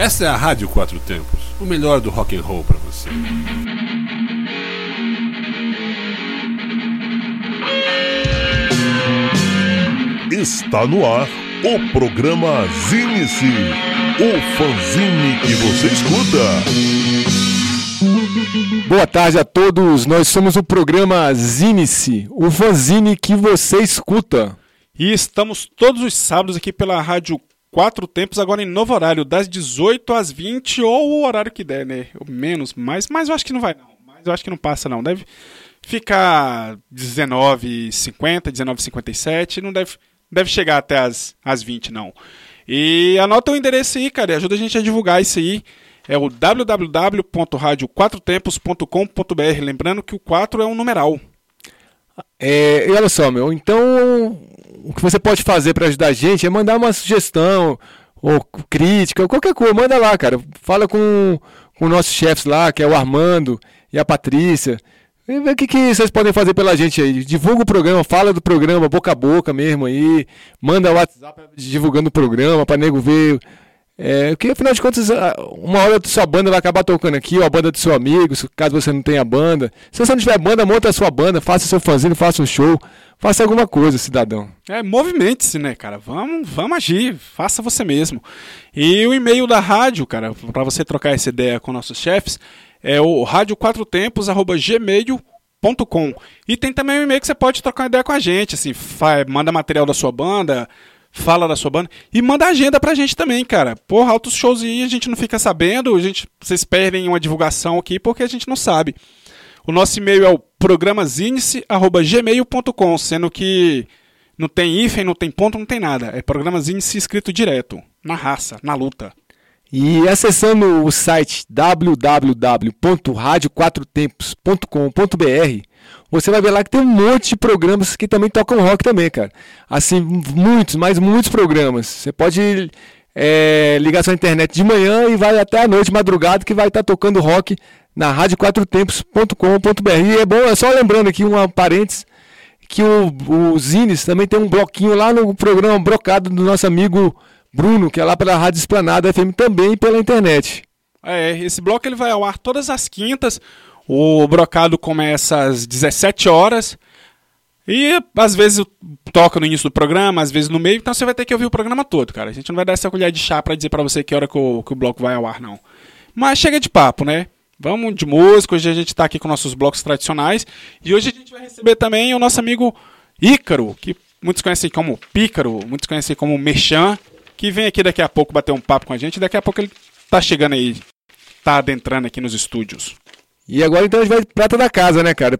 Essa é a Rádio Quatro Tempos, o melhor do rock and roll para você. Está no ar o programa Zine-se, o fanzine que você escuta. Boa tarde a todos, nós somos o programa Zine-se, o fanzine que você escuta. E estamos todos os sábados aqui pela Rádio quatro tempos agora em novo horário, das 18 às 20 ou o horário que der, né? Ou menos, mas, mas eu acho que não vai não. Mas eu acho que não passa não. Deve ficar 19h50, 19h57, não deve, deve chegar até as, as 20 não. E anota o endereço aí, cara, e ajuda a gente a divulgar isso aí. É o www.radioquatrotempos.com.br, lembrando que o 4 é um numeral. É, e olha só, meu, então o que você pode fazer para ajudar a gente é mandar uma sugestão, ou crítica, ou qualquer coisa, manda lá, cara. Fala com, com nossos chefes lá, que é o Armando e a Patrícia. E vê o que, que vocês podem fazer pela gente aí. Divulga o programa, fala do programa, boca a boca mesmo aí. Manda o WhatsApp divulgando o programa para nego ver é, que afinal de contas, uma hora sua banda vai acabar tocando aqui, ou a banda do seu amigo, caso você não tenha banda. Se você não tiver banda, monta a sua banda, faça seu fanzine, faça um show, faça alguma coisa, cidadão. É, movimente-se, né, cara? Vamos, vamos agir, faça você mesmo. E o e-mail da rádio, cara, para você trocar essa ideia com nossos chefes, é o rádio4tempos@gmail.com. E tem também um e-mail que você pode trocar ideia com a gente, assim, manda material da sua banda, fala da sua banda e manda agenda pra gente também, cara. Porra, altos shows aí a gente não fica sabendo, a gente, vocês perdem uma divulgação aqui porque a gente não sabe. O nosso e-mail é o programazinice@gmail.com, sendo que não tem hífen, não tem ponto, não tem nada. É programazinice escrito direto, na raça, na luta. E acessando o site www.radioquatrotempos.com.br, você vai ver lá que tem um monte de programas que também tocam rock também, cara. Assim, muitos, mas muitos programas. Você pode é, ligar sua internet de manhã e vai até a noite, madrugada, que vai estar tá tocando rock na radioquatrotempos.com.br. E é bom, é só lembrando aqui um parênteses, que o, o Zines também tem um bloquinho lá no programa Brocado do nosso amigo Bruno, que é lá pela Rádio Esplanada FM também pela internet. É, esse bloco ele vai ao ar todas as quintas. O brocado começa às 17 horas. E às vezes toca no início do programa, às vezes no meio, então você vai ter que ouvir o programa todo, cara. A gente não vai dar essa colher de chá para dizer para você que hora que o, que o bloco vai ao ar, não. Mas chega de papo, né? Vamos de música. Hoje a gente está aqui com nossos blocos tradicionais. E hoje a gente vai receber também o nosso amigo Ícaro, que muitos conhecem como Pícaro, muitos conhecem como Mechan, que vem aqui daqui a pouco bater um papo com a gente. Daqui a pouco ele tá chegando aí, tá adentrando aqui nos estúdios. E agora então a gente vai Prata da Casa, né, cara?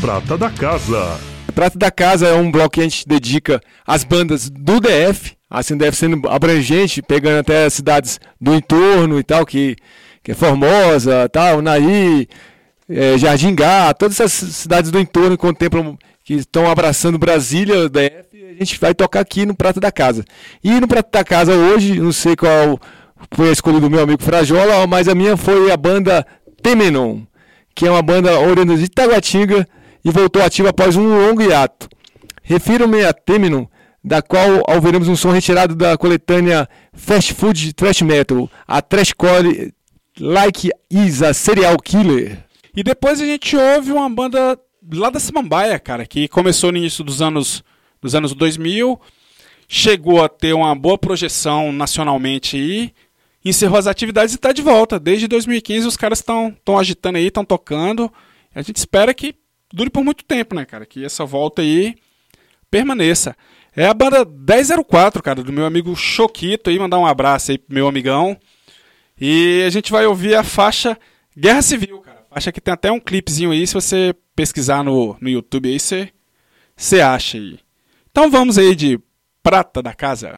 Prata da Casa. Prata da Casa é um bloco que a gente dedica às bandas do DF, assim, DF sendo abrangente, pegando até as cidades do entorno e tal, que, que é Formosa, tal, Naí, é, Jardim Gá, todas essas cidades do entorno que contemplam, que estão abraçando Brasília, DF, a gente vai tocar aqui no Prata da Casa. E no Prata da Casa hoje, não sei qual foi a escolha do meu amigo Frajola, mas a minha foi a banda Temenon que é uma banda oriunda de Taguatinga e voltou ativa após um longo hiato. Refiro-me a Teminum, da qual ouviremos um som retirado da coletânea Fast Food Trash Metal, a Trashcore Like Is a Serial Killer. E depois a gente ouve uma banda lá da Samambaia, cara, que começou no início dos anos, dos anos 2000, chegou a ter uma boa projeção nacionalmente aí, encerrou as atividades e está de volta. Desde 2015 os caras estão agitando aí, estão tocando. A gente espera que dure por muito tempo, né, cara? Que essa volta aí permaneça. É a banda 1004, cara, do meu amigo Choquito aí, mandar um abraço aí pro meu amigão. E a gente vai ouvir a faixa Guerra Civil, cara. Faixa que tem até um clipezinho aí, se você pesquisar no, no YouTube aí, você, você acha aí. Então vamos aí de Prata da Casa.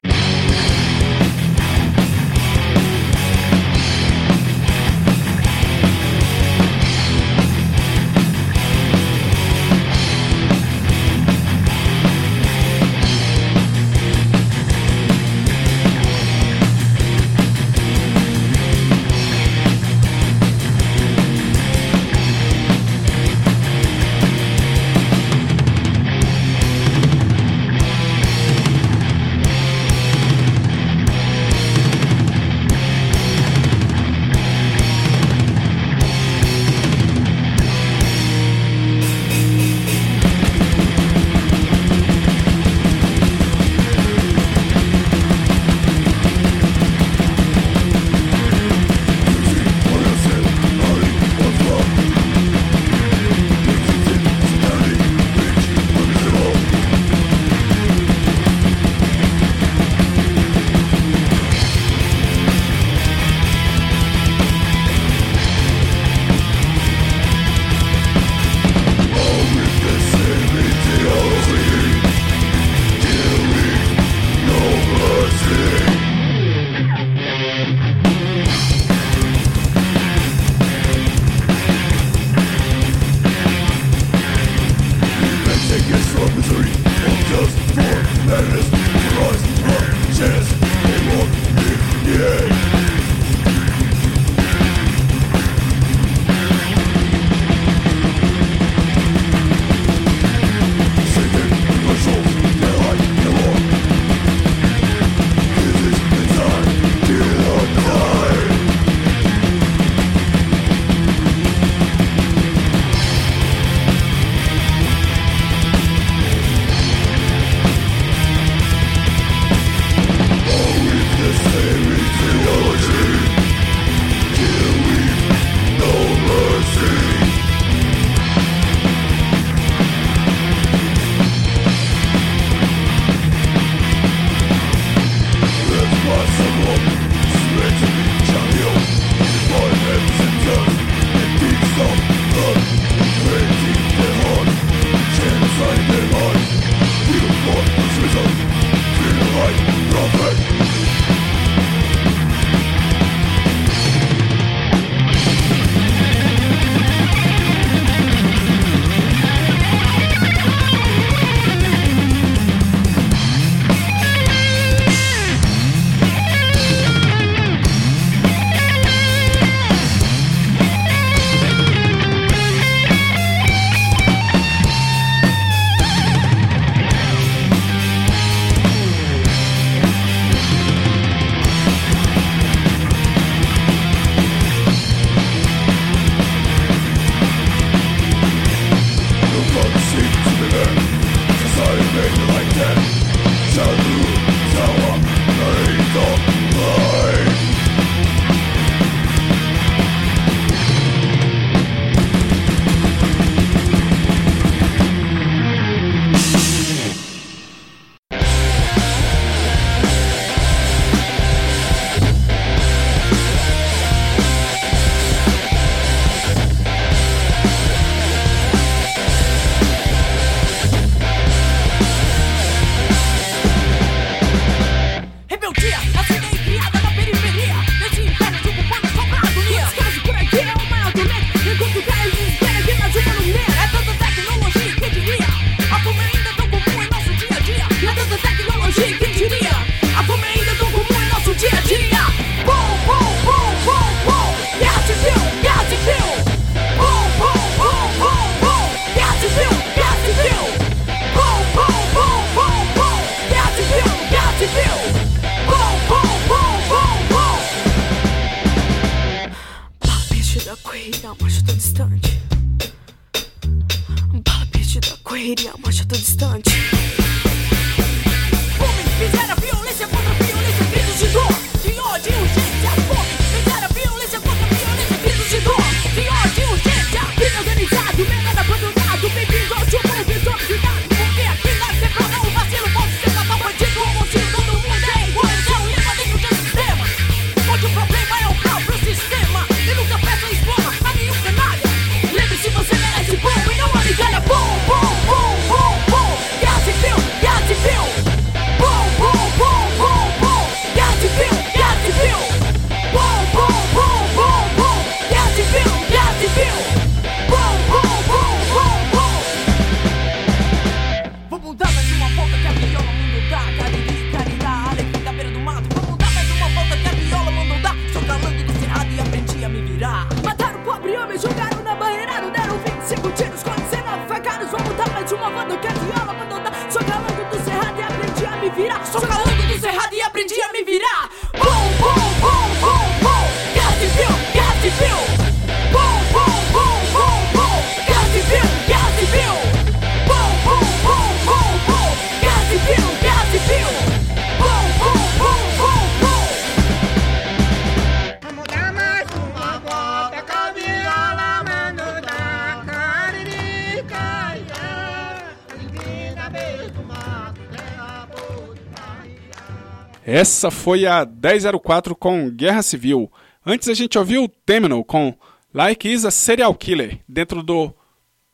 Essa foi a 1004 com Guerra Civil. Antes a gente ouviu o Terminal com Like is a Serial Killer, dentro do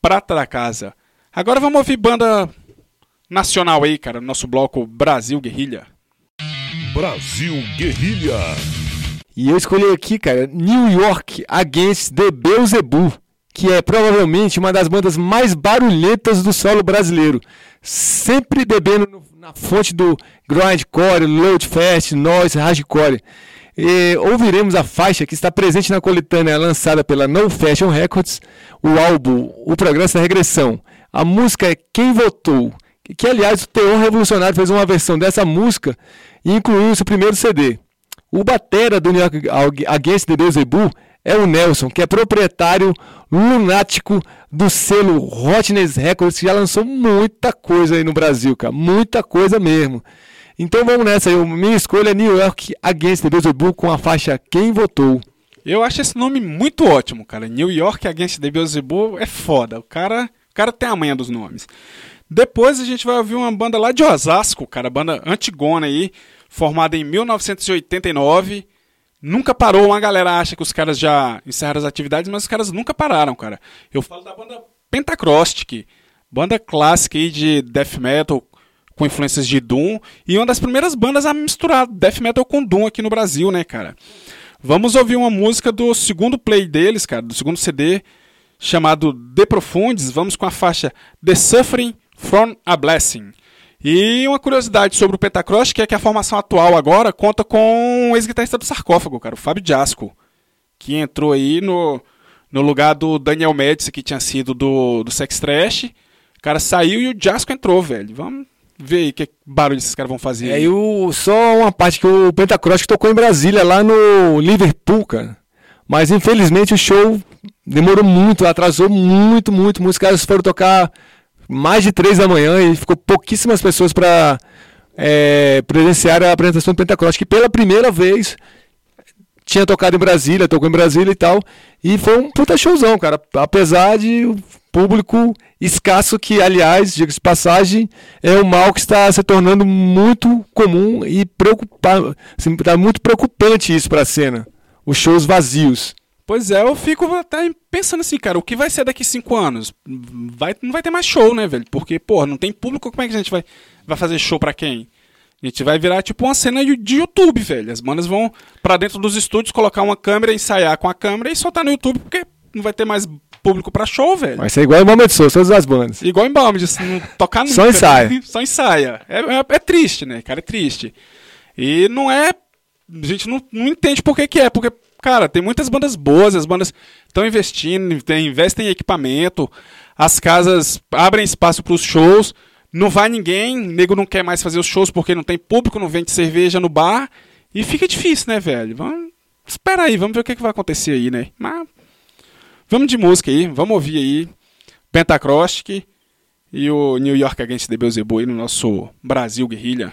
Prata da Casa. Agora vamos ouvir banda nacional aí, cara, no nosso bloco Brasil Guerrilha. Brasil Guerrilha. E eu escolhi aqui, cara, New York Against the Beelzebub, que é provavelmente uma das bandas mais barulhentas do solo brasileiro. Sempre bebendo no- na fonte do grindcore, load fast, noise, hardcore. E ouviremos a faixa que está presente na coletânea lançada pela No Fashion Records, o álbum O Progresso da Regressão. A música é Quem Votou, que, aliás o Teor Revolucionário fez uma versão dessa música e incluiu o seu primeiro CD. O batera do New York Against the Beelzebub é o Nelson, que é proprietário lunático do selo Hotness Records, que já lançou muita coisa aí no Brasil, cara. Muita coisa mesmo. Então vamos nessa aí. Minha escolha é New York Against the Beelzebub com a faixa Quem Votou. Eu acho esse nome muito ótimo, cara. New York Against the Beelzebub é foda. O cara, o cara tem a manha dos nomes. Depois a gente vai ouvir uma banda lá de Osasco, cara, banda Antigona aí, formada em 1989. Nunca parou, uma galera acha que os caras já encerraram as atividades, mas os caras nunca pararam, cara. Eu falo da banda Pentacrostic, banda clássica aí de death metal com influências de Doom e uma das primeiras bandas a misturar death metal com Doom aqui no Brasil, né, cara? Vamos ouvir uma música do segundo play deles, cara, do segundo CD, chamado The Profundes. Vamos com a faixa The Suffering from a Blessing. E uma curiosidade sobre o Pentacross, que é que a formação atual agora conta com o ex-guitarrista do Sarcófago, cara, o Fábio Jasco, que entrou aí no, no lugar do Daniel Médici, que tinha sido do, do Sex Trash. O cara saiu e o Jasco entrou, velho. Vamos ver aí que barulho esses caras vão fazer. É, e o, só uma parte que o Pentacross tocou em Brasília, lá no Liverpool, cara. Mas infelizmente o show demorou muito, atrasou muito, muito, muito. Os caras foram tocar mais de três da manhã e ficou pouquíssimas pessoas para presenciar a apresentação do Pentacross, que pela primeira vez tinha tocado em Brasília, tocou em Brasília e tal. E foi um puta showzão, cara. Apesar de o público escasso, que, aliás, diga-se passagem, é um mal que está se tornando muito comum e preocupa assim, tá muito preocupante isso para a cena. Os shows vazios. Pois é, eu fico até pensando assim, cara, o que vai ser daqui cinco anos? Vai, não vai ter mais show, né, velho? Porque, porra, não tem público, como é que a gente vai, vai fazer show pra quem? A gente vai virar tipo uma cena de YouTube, velho. As bandas vão pra dentro dos estúdios, colocar uma câmera, ensaiar com a câmera e soltar no YouTube, porque não vai ter mais público pra show, velho. Vai ser igual o Moment Soul, todas as bandas. Igual em Balm, disse, não tocar nunca. Só ensaia. né? Só ensaia. É, é- é triste, né, cara? É triste. E não é. A gente não, não entende por que, que é. Porque, cara, tem muitas bandas boas, as bandas estão investindo, tem, investem em equipamento, as casas abrem espaço pros shows. Não vai ninguém, nego não quer mais fazer os shows porque não tem público, não vende cerveja no bar. E fica difícil, né, velho? Vamos. Espera aí, vamos ver o que, que vai acontecer aí, né? Mas. Vamos de música aí, vamos ouvir aí. Pentacrostic e o New York Against the Beelzebub aí no nosso Brasil Guerrilha.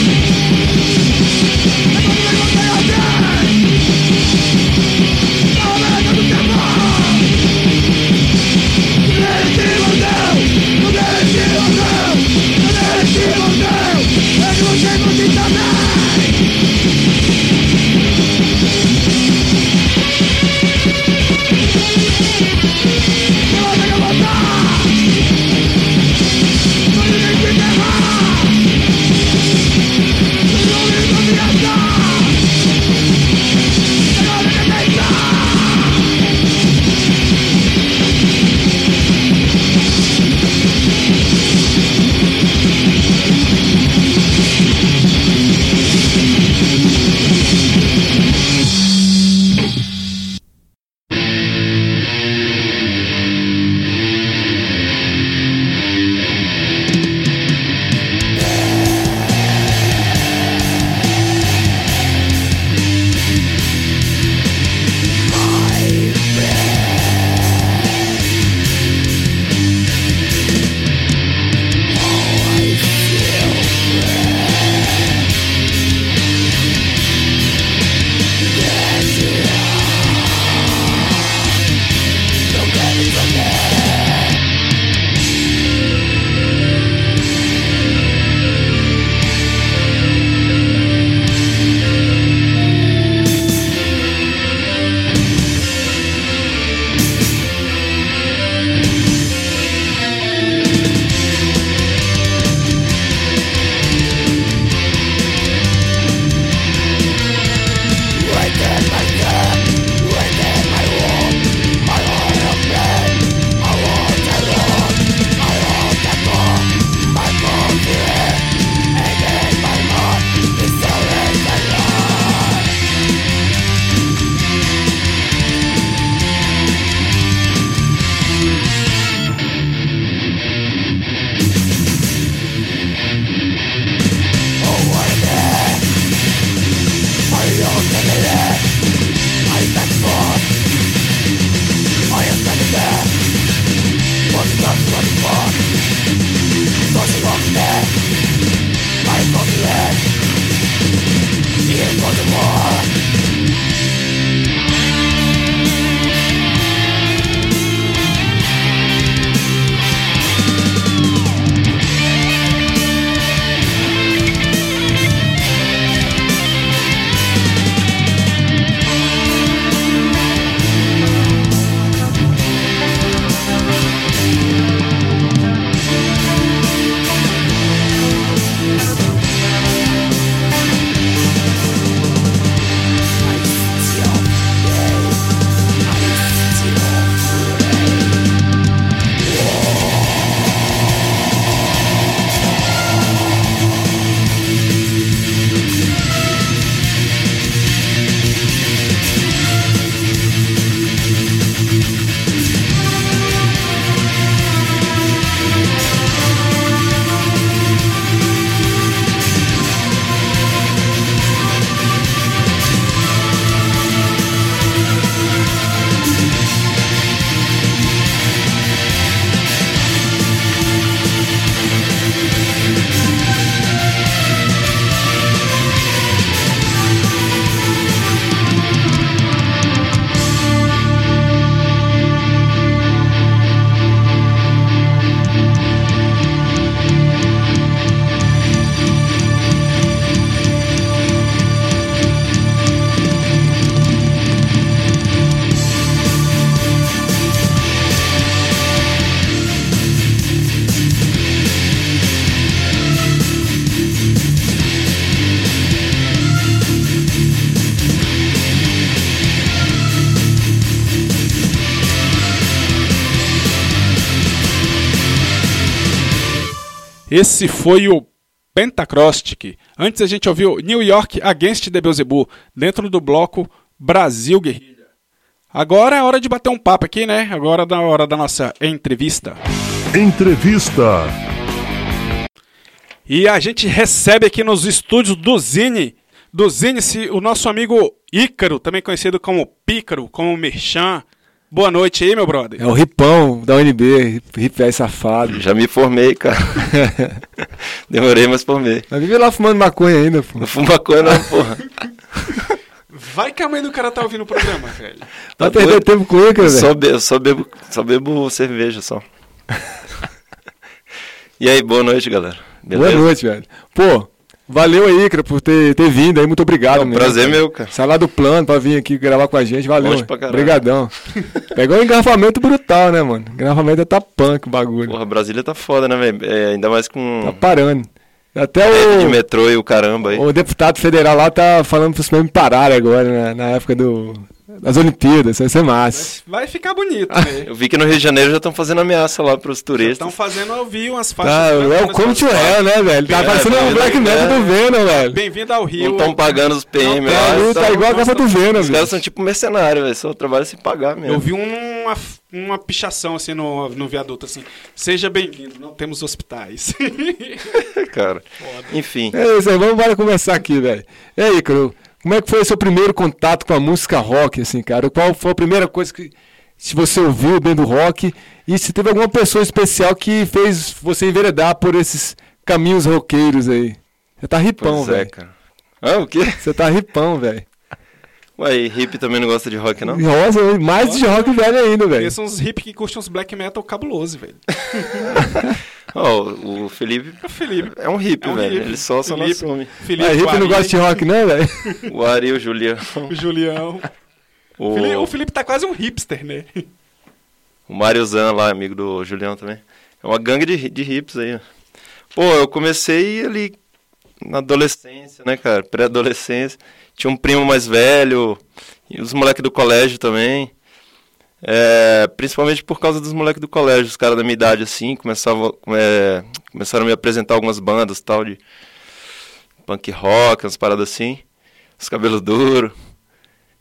foi o Pentacrostic. Antes a gente ouviu New York Against the Beelzebub, dentro do bloco Brasil Guerrilha. Agora é hora de bater um papo aqui, né? Agora é hora da nossa entrevista. Entrevista. E a gente recebe aqui nos estúdios do Zine, do Zine, o nosso amigo Ícaro, também conhecido como Pícaro, como Merchan. Boa noite aí, meu brother. É o Ripão da UNB, Rip velho safado. Já me formei, cara. Demorei, mas formei. Mas vive lá fumando maconha ainda, pô. Não fumo maconha não, porra. Vai que a mãe do cara tá ouvindo o programa, velho. Vai perder tempo com ele, cara, Eu só, velho. be só bebo, só bebo cerveja só. e aí, boa noite, galera. Beleza? Boa noite, velho. Pô, valeu aí, cara, por ter, ter vindo aí. Muito obrigado, É um prazer cara. meu, cara. Sai lá do plano pra vir aqui gravar com a gente. Valeu. Obrigadão. Pegou um engarrafamento brutal, né, mano? Engarrafamento tá punk o bagulho. Porra, Brasília tá foda, né, velho? É, ainda mais com Tá parando. Até rede de o, metrô e o caramba aí. o deputado federal lá tá falando pros mesmos pararem agora, né, na época do, das Olimpíadas. Vai ser massa. Vai ficar bonito, né? Eu vi que no Rio de Janeiro já estão fazendo ameaça lá pros turistas. Estão fazendo ouvir umas faixas. Tá, é o Come to Hell, né, velho? Tá parecendo tá o Black? Metal do Venom, velho. Bem-vindo ao Rio. Não estão pagando os PM Não, lá. Tá, então- tá igual a capa do Venom, Os velho. caras são tipo mercenários, velho. Só trabalham se pagar mesmo. Eu vi uma, uma pichação assim no, no viaduto, assim. Seja bem-vindo, não temos hospitais. cara. Enfim. É isso aí, vamos embora conversar aqui, velho. E aí, Cru, como é que foi o seu primeiro contato com a música rock, assim, cara? Qual foi a primeira coisa que se você ouviu dentro do rock e se teve alguma pessoa especial que fez você enveredar por esses caminhos roqueiros aí? Você tá ripão, é, velho. cara. Ah, o quê? Você tá ripão, velho. Ué, e hippie também não gosta de rock, não? Rosa, mais de rock velho ainda, velho. Esses são uns hip que curtem uns black metal cabuloso, velho. Ó, o Felipe É o Felipe. é um hippie, É um velho. hippie. Ele só só não Felipe. assume. Felipe, Ah, hippie não gosta de rock, não, velho? O Ari, o Julião, O Julião. o, Felipe- O Felipe tá quase um hipster, né? o Mário Zan lá, amigo do Julião também. É uma gangue de, de hips aí. Pô, eu comecei ali na adolescência, né, cara? Pré-adolescência. Tinha um primo mais velho, e os moleques do colégio também. É, principalmente por causa dos moleques do colégio, os caras da minha idade assim, começavam, é, começaram a me apresentar algumas bandas tal de punk rock, umas paradas assim. Os cabelos duros,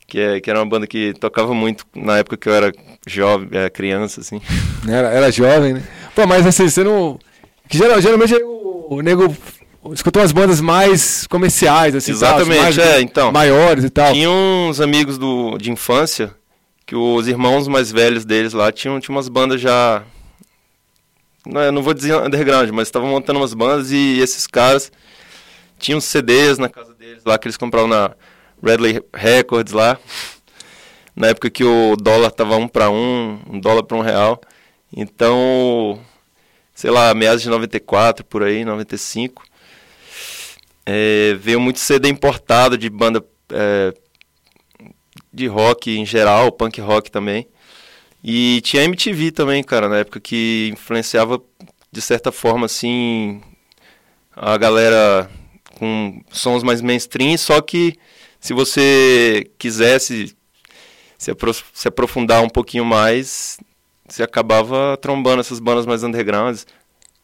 que, é, que era uma banda que tocava muito na época que eu era jovem, é, criança, assim. Era, era jovem, né? Pô, mas assim, você não. Que geral- geralmente o, o nego escutou umas bandas mais comerciais, assim, Exatamente, tal, mais é, então. Maiores e tal. Tinha uns amigos do, de infância que os irmãos mais velhos deles lá tinham, tinham umas bandas já. Não, eu não vou dizer underground, mas estavam montando umas bandas e esses caras tinham CDs na casa deles lá que eles compravam na Redley Records lá. Na época que o dólar tava um para um, um dólar para um real. Então, sei lá, meados de 94, por aí, 95. É, veio muito CD importado de banda é, de rock em geral, punk rock também. E tinha MTV também, cara, na época que influenciava de certa forma assim a galera com sons mais mainstream, só que se você quisesse se, se aprofundar um pouquinho mais, você acabava trombando essas bandas mais undergrounds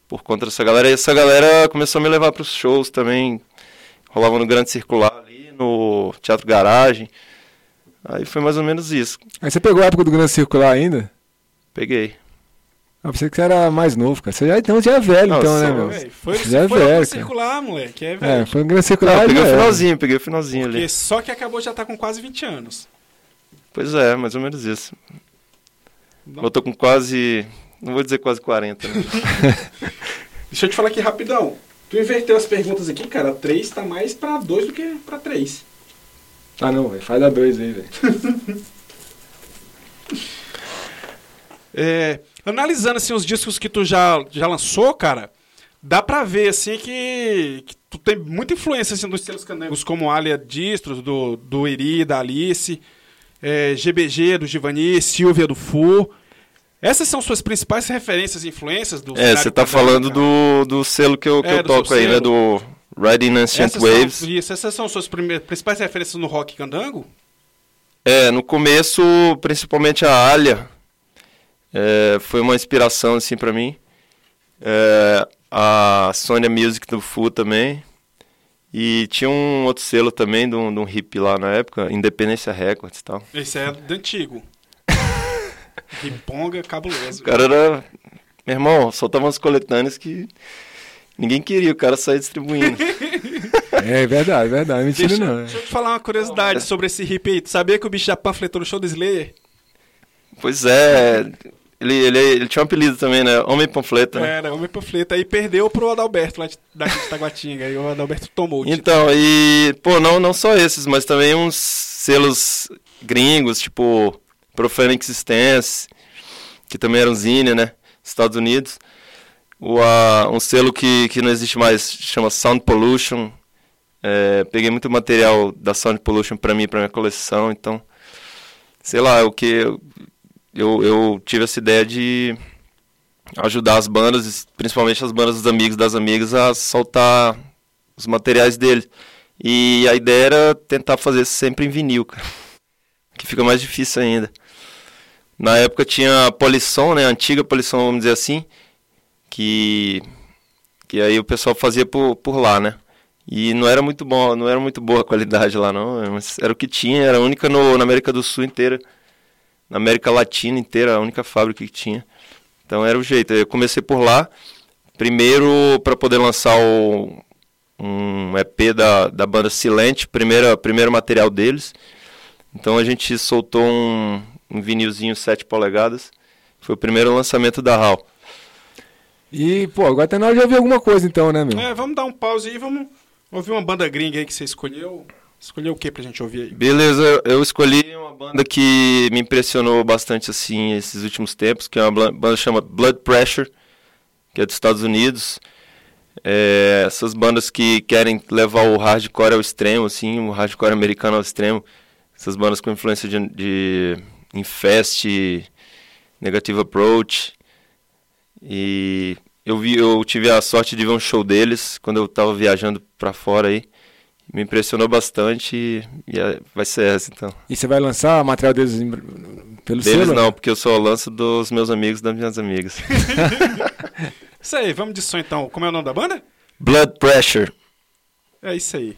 por conta dessa galera. E essa galera começou a me levar para os shows também. Rolava no Grande Circular ali, no Teatro Garagem. Aí foi mais ou menos isso. Aí você pegou a época do Grande Circular ainda? Peguei. Eu pensei que você era mais novo, cara. Você já, então, já é velho, Não, então, né, meu? Véi, Foi, Já é foi velho, circular, moleque. É É, velho. foi no Grande Circular. Não, peguei o era. finalzinho, peguei o finalzinho Porque ali. só que acabou já tá com quase 20 anos. Pois é, mais ou menos isso. Não. Eu tô com quase. Não vou dizer quase 40, né? Deixa eu te falar aqui rapidão. Tu inverteu as perguntas aqui, cara. 3 tá mais pra 2 do que pra 3. Ah, não, velho. Faz a dois aí, velho. É, analisando assim os discos que tu já, já lançou, cara, dá pra ver assim que, que tu tem muita influência assim, dos seus canegos como Alia Distros, do, do Eri, da Alice, é, GBG, do Givani, Silvia do Fu. Essas são suas principais referências e influências do É, você tá candango, falando cara? do, do selo que eu, que É, eu toco aí, né? Do Riding Ancient essas Waves. São, isso, essas são suas prime- principais referências no rock candango? É, no começo, principalmente a Alia, é, foi uma inspiração, assim, pra mim. É, a Sony Music do Fu também. E tinha um outro selo também de um, de um hip lá na época, Independência Records e tal. Esse é do antigo. Riponga cabuloso. O cara era. Meu irmão, soltava umas coletâneas que ninguém queria, o cara saía distribuindo. É verdade, verdade. Mentira Deixa, não. deixa eu te falar uma curiosidade sobre esse hip aí. Tu sabia que o bicho já panfletou no show do Slayer? pois é, ele, ele, ele tinha um apelido também, né? Homem Panfleto, né? Era, homem panfleto. Aí perdeu pro Adalberto lá de, daqui de Taguatinga. e o Adalberto tomou o título. Então, e, pô, não, não só esses, mas também uns selos gringos, tipo Profane Existence, que também era um zine, né? Estados Unidos. O, a, um selo que, que não existe mais, chama Sound Pollution. É, peguei muito material da Sound Pollution pra mim, pra minha coleção, então, sei lá, o que eu, eu, tive essa ideia de ajudar as bandas, principalmente as bandas dos amigos das amigas, a soltar os materiais deles. E a ideia era tentar fazer sempre em vinil, cara. Que fica mais difícil ainda. Na época tinha a Polisson, né? A antiga Polisson, vamos dizer assim. Que, que aí o pessoal fazia por, por lá, né? E não era muito bom, não era muito boa a qualidade lá, não. Mas era o que tinha, era a única no, na América do Sul inteira. Na América Latina inteira, a única fábrica que tinha. Então era o jeito. Eu comecei por lá. Primeiro para poder lançar o, um EP da, da banda Silente, primeira, primeiro material deles. Então a gente soltou um, um vinilzinho 7 polegadas. Foi o primeiro lançamento da HAL. E, pô, agora tá na hora de ouvir alguma coisa então, né, meu? É, vamos dar um pause aí e vamos ouvir uma banda gringa aí que você escolheu. Escolheu o que pra gente ouvir aí? Beleza, eu- escolhi uma banda que me impressionou bastante assim esses últimos tempos, que é uma banda que chama Blood Pressure, que é dos Estados Unidos. É, essas bandas que querem levar o hardcore ao extremo, assim, o hardcore americano ao extremo. Essas bandas com influência de, de Infest, Negative Approach. E eu vi, eu tive a sorte de ver um show deles quando eu estava viajando para fora aí. Me impressionou bastante e, e é- vai ser essa então. E você vai lançar material deles em- pelo Deles selo? não, porque eu só lanço dos meus amigos e das minhas amigas. Isso aí, vamos de som então. Como é o nome da banda? Blood Pressure. É isso aí.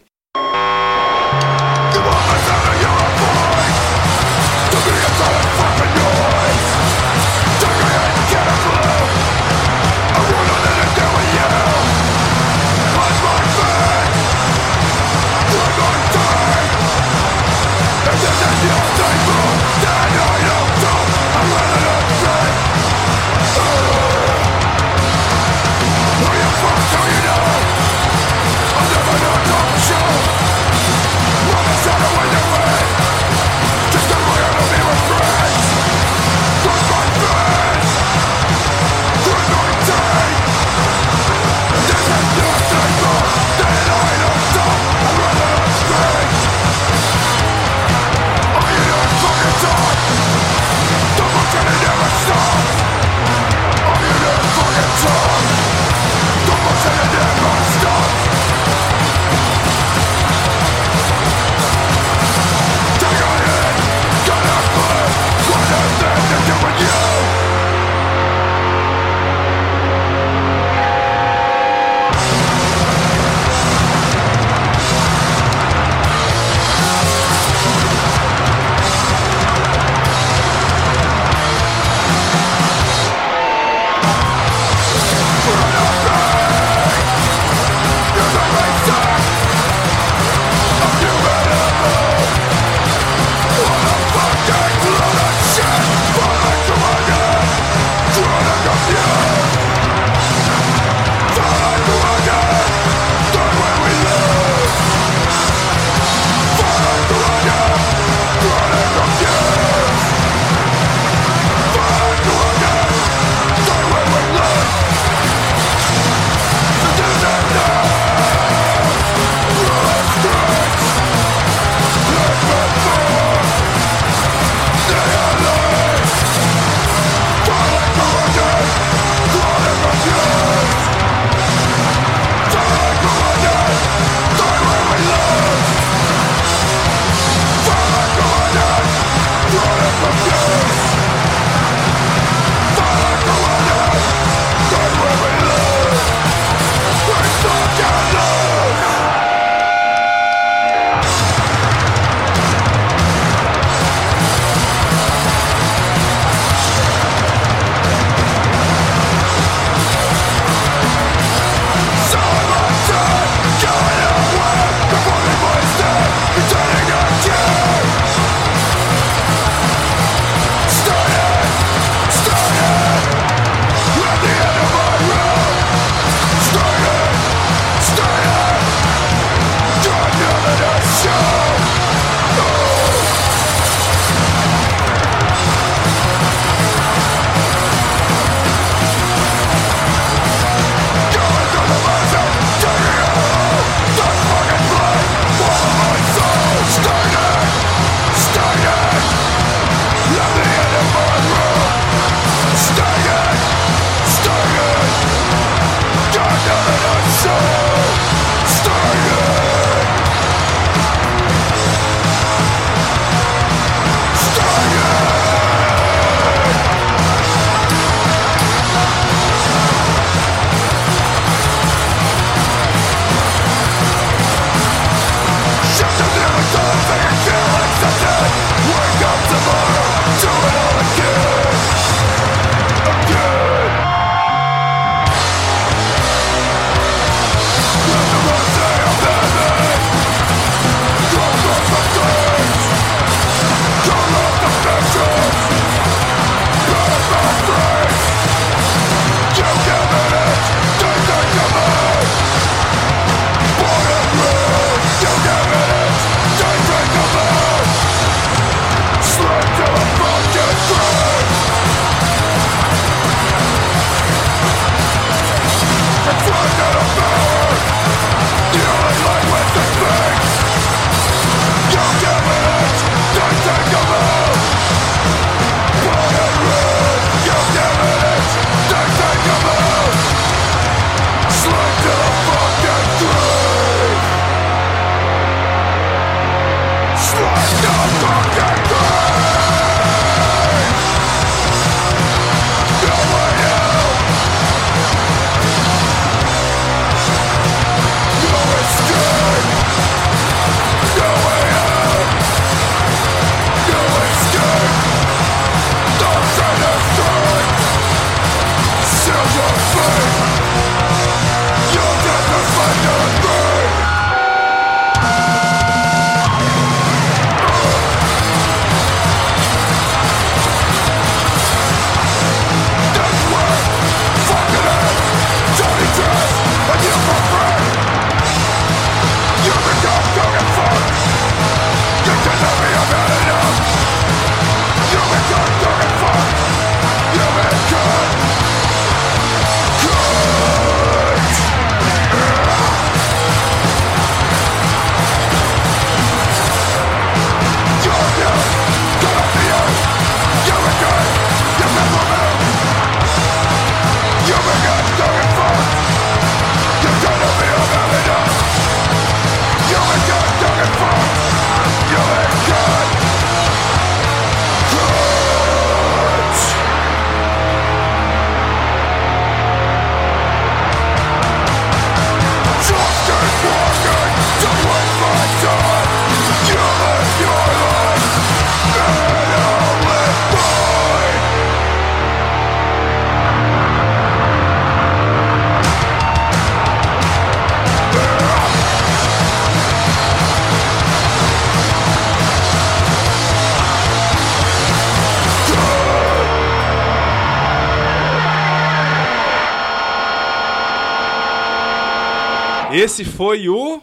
Esse foi o.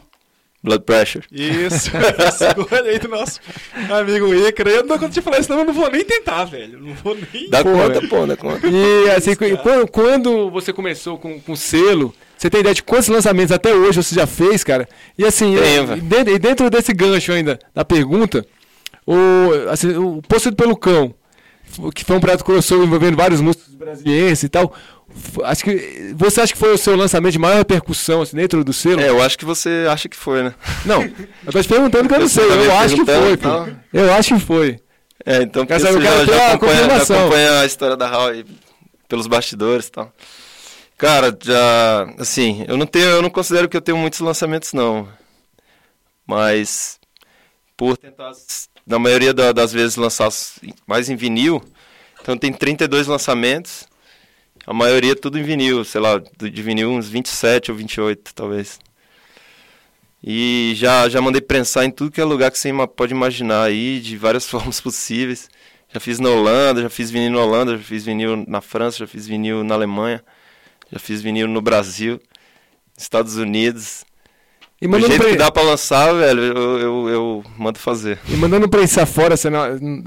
Blood Pressure. Isso, escolha aí do nosso amigo Icra. Eu não dou conta de falar isso, não, eu não vou nem tentar, velho. Não vou nem. Dá Pô, conta, pô, dá conta. E assim, quando, quando você começou com, com selo, você tem ideia de quantos lançamentos até hoje você já fez, cara? E assim, e e dentro desse gancho ainda, da pergunta, o, assim, o Possuído pelo Cão, que foi um prato crossover envolvendo vários músicos brasileiros e tal, acho que, você acha que foi o seu lançamento de maior repercussão assim, dentro do selo? É, eu acho que você acha que foi, né? Não, eu tô te perguntando que eu não sei, eu acho que foi, pô. Eu acho que foi. É, então porque Quer saber, você eu quero já, já a acompanha, já confirmação. acompanha a história da Hall pelos bastidores e tal. Cara, já, assim, eu não tenho, eu não considero que eu tenho muitos lançamentos não. Mas por tentar na maioria da- das vezes lançar s- mais em vinil, então tem 32 lançamentos. A maioria tudo em vinil, sei lá, de vinil uns 27 ou 28, talvez. E já, já mandei prensar em tudo que é lugar que você pode imaginar aí, de várias formas possíveis. Já fiz na Holanda, já fiz vinil na Holanda, já fiz vinil na França, já fiz vinil na Alemanha, já fiz vinil no Brasil, Estados Unidos. E Do mandando, jeito pre... que dá pra lançar, velho, eu, eu, eu mando fazer. e mandando prensar fora, você não...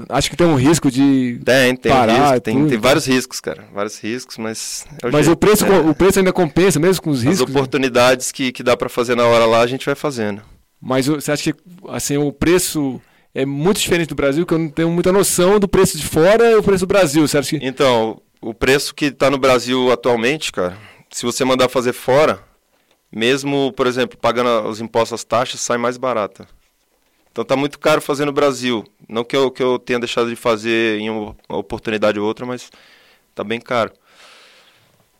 acho que tem um risco de Tem, tem um Parar risco, tem, tem vários riscos, cara. Vários riscos, mas. é Mas jeito, o preço, né? o preço ainda compensa, mesmo com os As riscos. né? oportunidades que, que dá pra fazer na hora lá, a gente vai fazendo. Mas o- você acha que assim, o preço é muito diferente do Brasil? Que eu não tenho muita noção do preço de fora e o preço do Brasil. Você acha que. Então, o preço que está no Brasil atualmente, cara, se você mandar fazer fora, mesmo, por exemplo, pagando os impostos, as taxas, sai mais barata. Então tá muito caro fazer no Brasil. Não que eu, que eu tenha deixado de fazer em uma oportunidade ou outra, mas tá bem caro.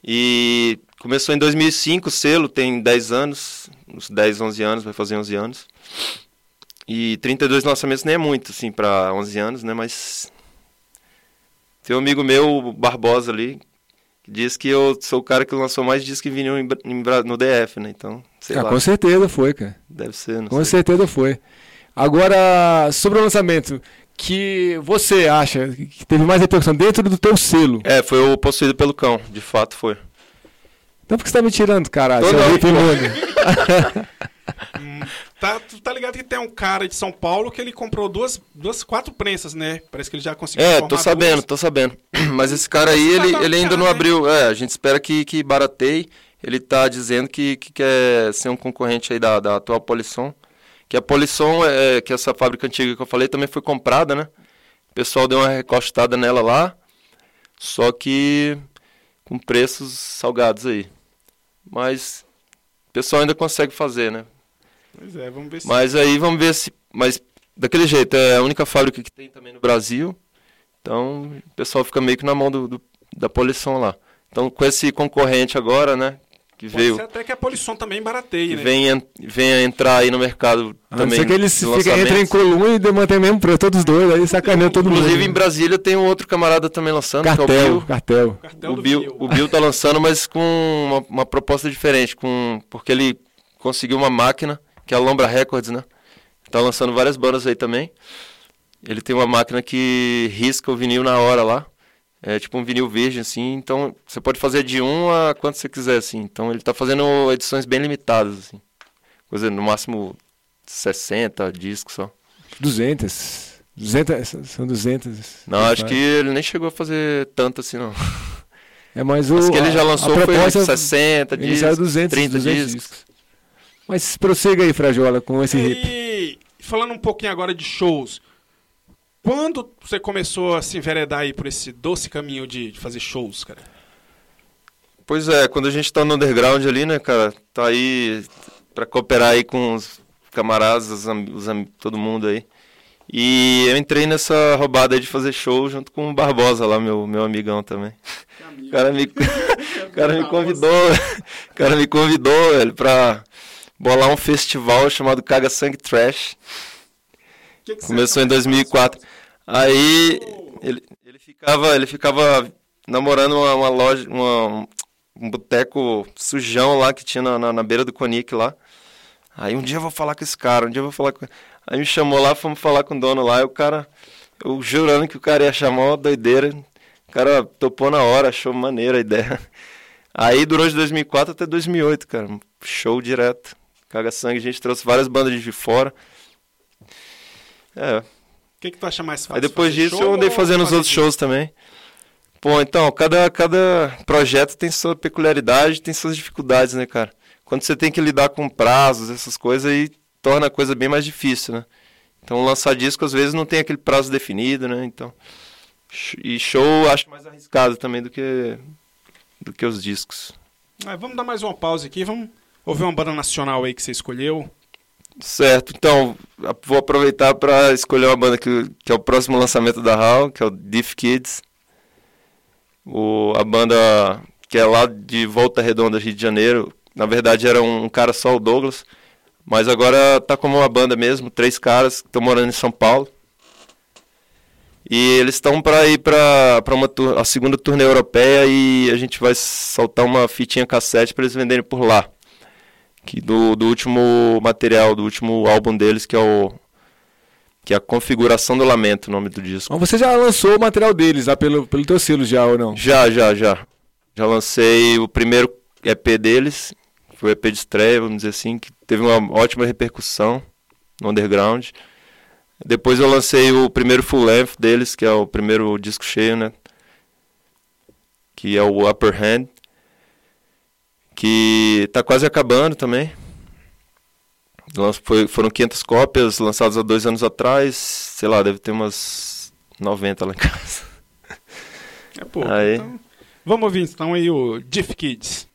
E começou em 2005 o selo, tem 10 anos, uns 10, 11 anos, vai fazer 11 anos. E 32 lançamentos nem é muito, assim, para 11 anos, né? Mas tem um amigo meu, Barbosa ali, diz que eu sou o cara que lançou mais disco em vinil em em no DF, né? Então, sei Ah, lá, com certeza foi, cara. deve ser, não Com sei. certeza foi. Agora, sobre o lançamento, que você acha que teve mais repercussão dentro do teu selo. É, foi o Possuído pelo Cão, de fato foi. Então por que você tá me tirando, caralho? Tô não, imundo? Tá, tu tá ligado que tem um cara de São Paulo que ele comprou duas, duas quatro prensas, né? Parece que ele já conseguiu É, tô sabendo, duas. tô sabendo. Mas esse cara aí, ele, cara ele ainda não né? abriu. É, a gente espera que, que barateie. Ele tá dizendo que, que quer ser um concorrente aí da, da atual Polisson. Que a Polisson, é, que essa fábrica antiga que eu falei, também foi comprada, né? O pessoal deu uma recostada nela lá. Só que com preços salgados aí. Mas o pessoal ainda consegue fazer, né? Pois é, vamos ver se. Mas aí vamos ver se. Mas daquele jeito, é a única fábrica que tem também no Brasil. Então o pessoal fica meio que na mão do, do- da poluição lá. Então com esse concorrente agora, né? Que Pode veio. ser até que a Polisson também Que barateie, né? vem, vem a entrar aí no mercado A não também. ser que eles fica, entram em coluna e mantém mesmo preço, todos dois, aí sacaneando todo mundo. Inclusive em Brasília tem um outro camarada também lançando, que é o Cartel, Bill. cartel. Cartel O Bill, vinil. o Bill tá lançando, mas com uma, uma proposta diferente, com porque ele conseguiu uma máquina, que é a Lombra Records, né? Tá lançando várias bandas aí também. Ele tem uma máquina que risca o vinil na hora lá. É tipo um vinil virgem, assim. Então você pode fazer de um a quanto você quiser, assim. Então ele tá fazendo edições bem limitadas, assim. Coisa no máximo 60 discos só. 200. 200, são 200. Não, acho que ele nem chegou a fazer tanto assim, não. É, mas o. Mas que ele já lançou foi proposta 60 inicial é discos, 200, 30 200 discos. Mas prossiga aí, Frajola, com esse hip. E falando um pouquinho agora de shows. Quando você começou a se enveredar aí por esse doce caminho de, de fazer shows, cara? Pois é, quando a gente tá no underground ali, né, cara, tá aí pra cooperar aí com os camaradas, os am- os am- todo mundo aí. E eu entrei nessa roubada aí de fazer show junto com o Barbosa lá, meu, meu amigão também. O cara me, o cara me convidou, o cara me convidou, velho, pra bolar um festival chamado Caga Sangue Trash. Começou em 2004. Aí ele, ele ficava, ele ficava namorando uma, uma loja, uma, um boteco sujão lá que tinha na, na, na beira do Conic lá. Aí um dia eu vou falar com esse cara, um dia eu vou falar com. Aí me chamou lá, fomos falar com o dono lá, e o cara, eu jurando que o cara ia chamar uma doideira. O cara topou na hora, achou maneira a ideia. Aí durou de 2004 até 2008, cara. Show direto. Caga sangue, a gente trouxe várias bandas de fora. É, O que, que tu acha mais fácil? Aí depois disso eu andei fazendo os outros disco? shows também. Pô, então, cada, cada projeto tem sua peculiaridade, tem suas dificuldades, né, cara? Quando você tem que lidar com prazos, essas coisas, aí torna a coisa bem mais difícil, né? Então lançar disco às vezes não tem aquele prazo definido, né? Então. E show acho mais arriscado também do que do que os discos. Ah, vamos dar mais uma pausa aqui, vamos ouvir uma banda nacional aí que você escolheu. Certo, então vou aproveitar para escolher uma banda que, que é o próximo lançamento da HAL, que é o Diff Kids. O, a banda que é lá de Volta Redonda, Rio de Janeiro. Na verdade era um, cara só, o Douglas. Mas agora tá como uma banda mesmo, três caras que estão morando em São Paulo. E eles estão para ir para uma a segunda turnê europeia e a gente vai soltar uma fitinha cassete para eles venderem por lá que do, do último material, do último álbum deles, que é o que é a Configuração do Lamento, o nome do disco. Mas você já lançou o material deles lá pelo, pelo teu selo já, ou não? Já, já, já. Já lancei o primeiro EP deles, que foi o EP de estreia, vamos dizer assim, que teve uma ótima repercussão no underground. Depois eu lancei o primeiro full length deles, que é o primeiro disco cheio, né? Que é o Upper Hand. Que tá quase acabando também. Foi- foram 500 cópias lançadas há dois anos atrás. Sei lá, deve ter umas 90 lá em casa. É pouco. Aí. Então, vamos ouvir então aí o Diff Kids.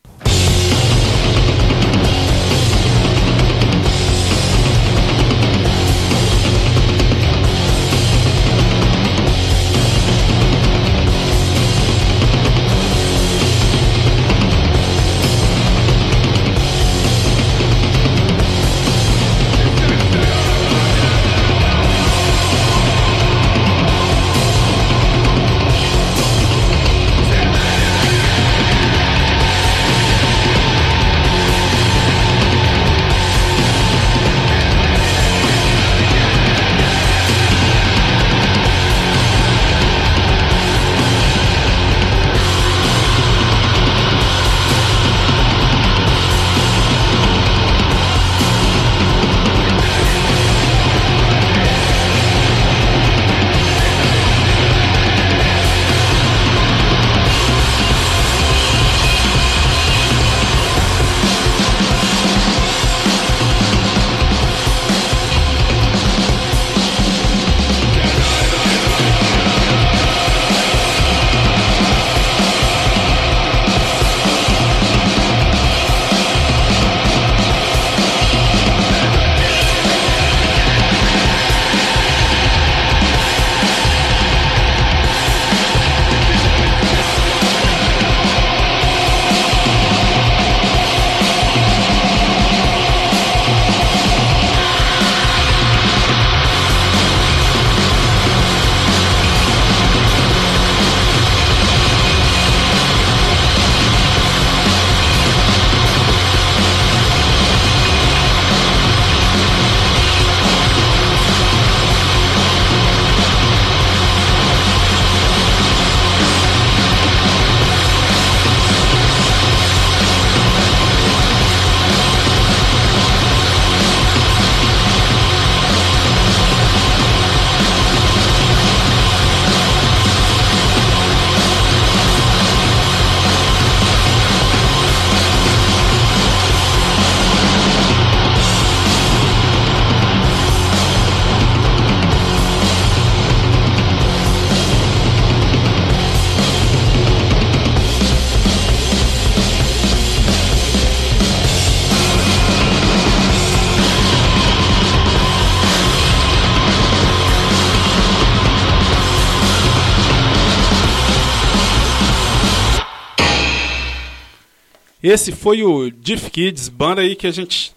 Esse foi o Diff Kids, banda aí que a gente.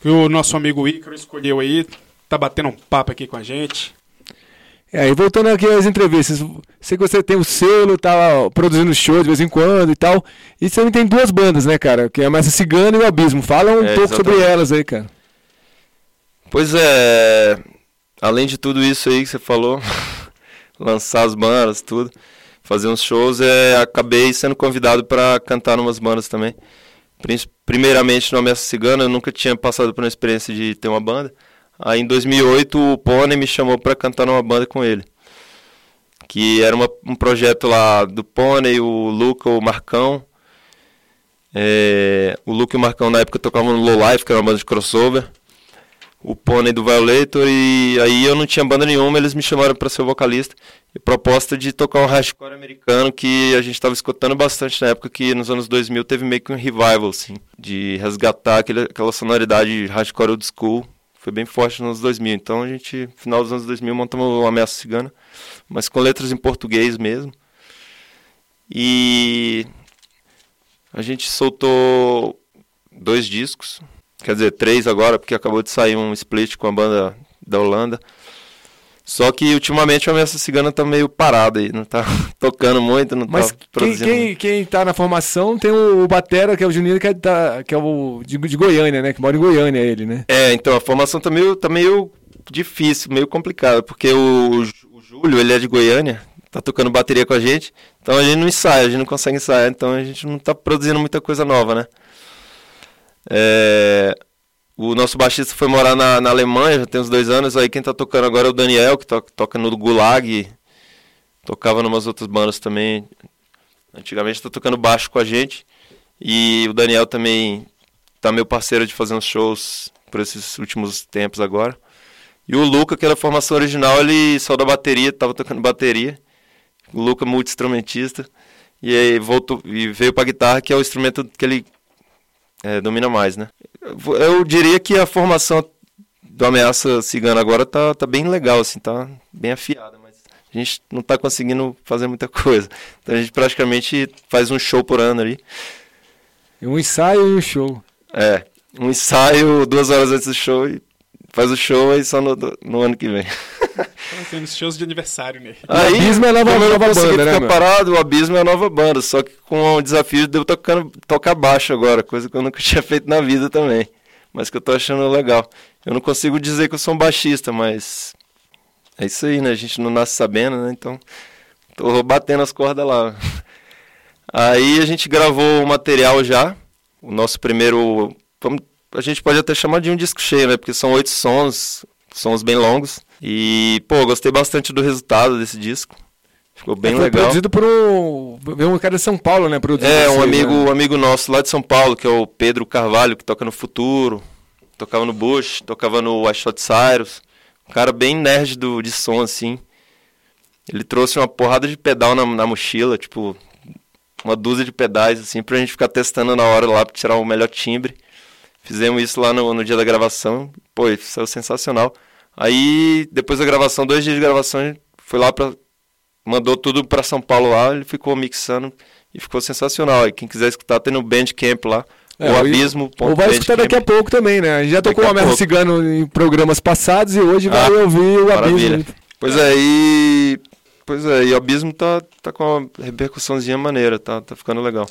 que o nosso amigo Ícaro escolheu aí. Tá batendo um papo aqui com a gente. É, e voltando aqui às entrevistas, sei que você tem o selo, tá produzindo show de vez em quando e tal. E você também tem duas bandas, né, cara? Que é a Massa Cigana e o Abismo. Fala um É, pouco sobre exatamente. elas aí, cara. Pois é, além de tudo isso aí que você falou, lançar as bandas, tudo, fazer uns shows, é, acabei sendo convidado para cantar numas bandas também. Primeiramente no Ameaça Cigana, eu nunca tinha passado por uma experiência de ter uma banda. Aí em 2008 o Pony me chamou para cantar numa banda com ele. Que era uma- um projeto lá do Pony, o Luca, o Marcão. É, o Luca e o Marcão na época tocavam no Low Life, que era uma banda de crossover o Pônei do Violator e aí eu não tinha banda nenhuma, eles me chamaram para ser o vocalista. E proposta de tocar um hardcore americano que a gente estava escutando bastante na época que nos anos 2000 teve meio que um revival assim, de resgatar aquele, aquela sonoridade hardcore old school. Foi bem forte nos anos 2000. Então a gente, final dos anos 2000, montamos o Ameaça Cigana, mas com letras em português mesmo. E a gente soltou dois discos, quer dizer, três agora, porque acabou de sair um split com a banda da Holanda. Só que ultimamente a Ameaça Cigana tá meio parada aí, não tá tocando muito, não Mas tá quem, produzindo. quem, quem tá na formação tem o, o Batera, que é o Juninho, que é, da- que é o de, de Goiânia, né? Que mora em Goiânia, ele, né? É, então a formação tá meio, tá meio difícil, meio complicada, porque o, o Júlio, ele é de Goiânia, tá tocando bateria com a gente, então a gente não ensaia, a gente não consegue ensaiar, então a gente não tá produzindo muita coisa nova, né? É, o nosso baixista foi morar na, na Alemanha, já tem uns dois anos, aí quem tá tocando agora é o Daniel, que to, toca no Gulag, tocava em umas outras bandas também, antigamente tá tocando baixo com a gente, e o Daniel também tá meu parceiro de fazer uns shows por esses últimos tempos agora. E o Luca, que era a formação original, ele só da bateria, tava tocando bateria. O Luca multi-instrumentista. E aí voltou e veio pra guitarra, que é o instrumento que ele é, domina mais, né? Eu diria que a formação do Ameaça Cigana agora tá, tá bem legal, assim, tá bem afiada, mas a gente não tá conseguindo fazer muita coisa. Então a gente praticamente faz um show por ano ali. Um ensaio e um show. É, um ensaio duas horas antes do show e faz o show aí só no, no ano que vem. Estamos tendo shows de aniversário, né? Aí, Abismo é a nova- como eu não nova banda, né, ficar meu? parado, o Abismo é a nova banda, só que com o desafio de eu tocando, tocar baixo agora, coisa que eu nunca tinha feito na vida também, mas que eu tô achando legal. Eu não consigo dizer que eu sou um baixista, mas é isso aí, né? A gente não nasce sabendo, né? Então, tô batendo as cordas lá. Aí a gente gravou o material já, o nosso primeiro, vamos- a gente pode até chamar de um disco cheio, né? Porque são oito sons, sons bem longos. E, pô, gostei bastante do resultado desse disco. Ficou bem É, foi legal. produzido por um, um cara de São Paulo, né? Produzido É, um esse, amigo, né? um amigo nosso lá de São Paulo, que é o Pedro Carvalho, que toca no Futuro, tocava no Bush, tocava no I Shot Cyrus. Um cara bem nerd do, de som, assim. Ele trouxe uma porrada de pedal na, na mochila, tipo, uma dúzia de pedais, assim, pra gente ficar testando na hora lá pra tirar o melhor timbre. Fizemos isso lá no, no dia da gravação. Pô, isso saiu sensacional. Aí, depois da gravação, dois dias de gravação, foi lá pra. Mandou tudo pra São Paulo lá, ele ficou mixando e ficou sensacional. E quem quiser escutar, tem no Bandcamp lá. É, o Abismo. Ou vai escutar daqui a pouco também, né? A gente já tocou o Ameaça pouco. Cigano em programas passados e hoje vai Ah, ouvir o Maravilha. Abismo. Pois é, e. Pois é, e o Abismo tá, tá com uma repercussãozinha maneira, tá, tá ficando legal.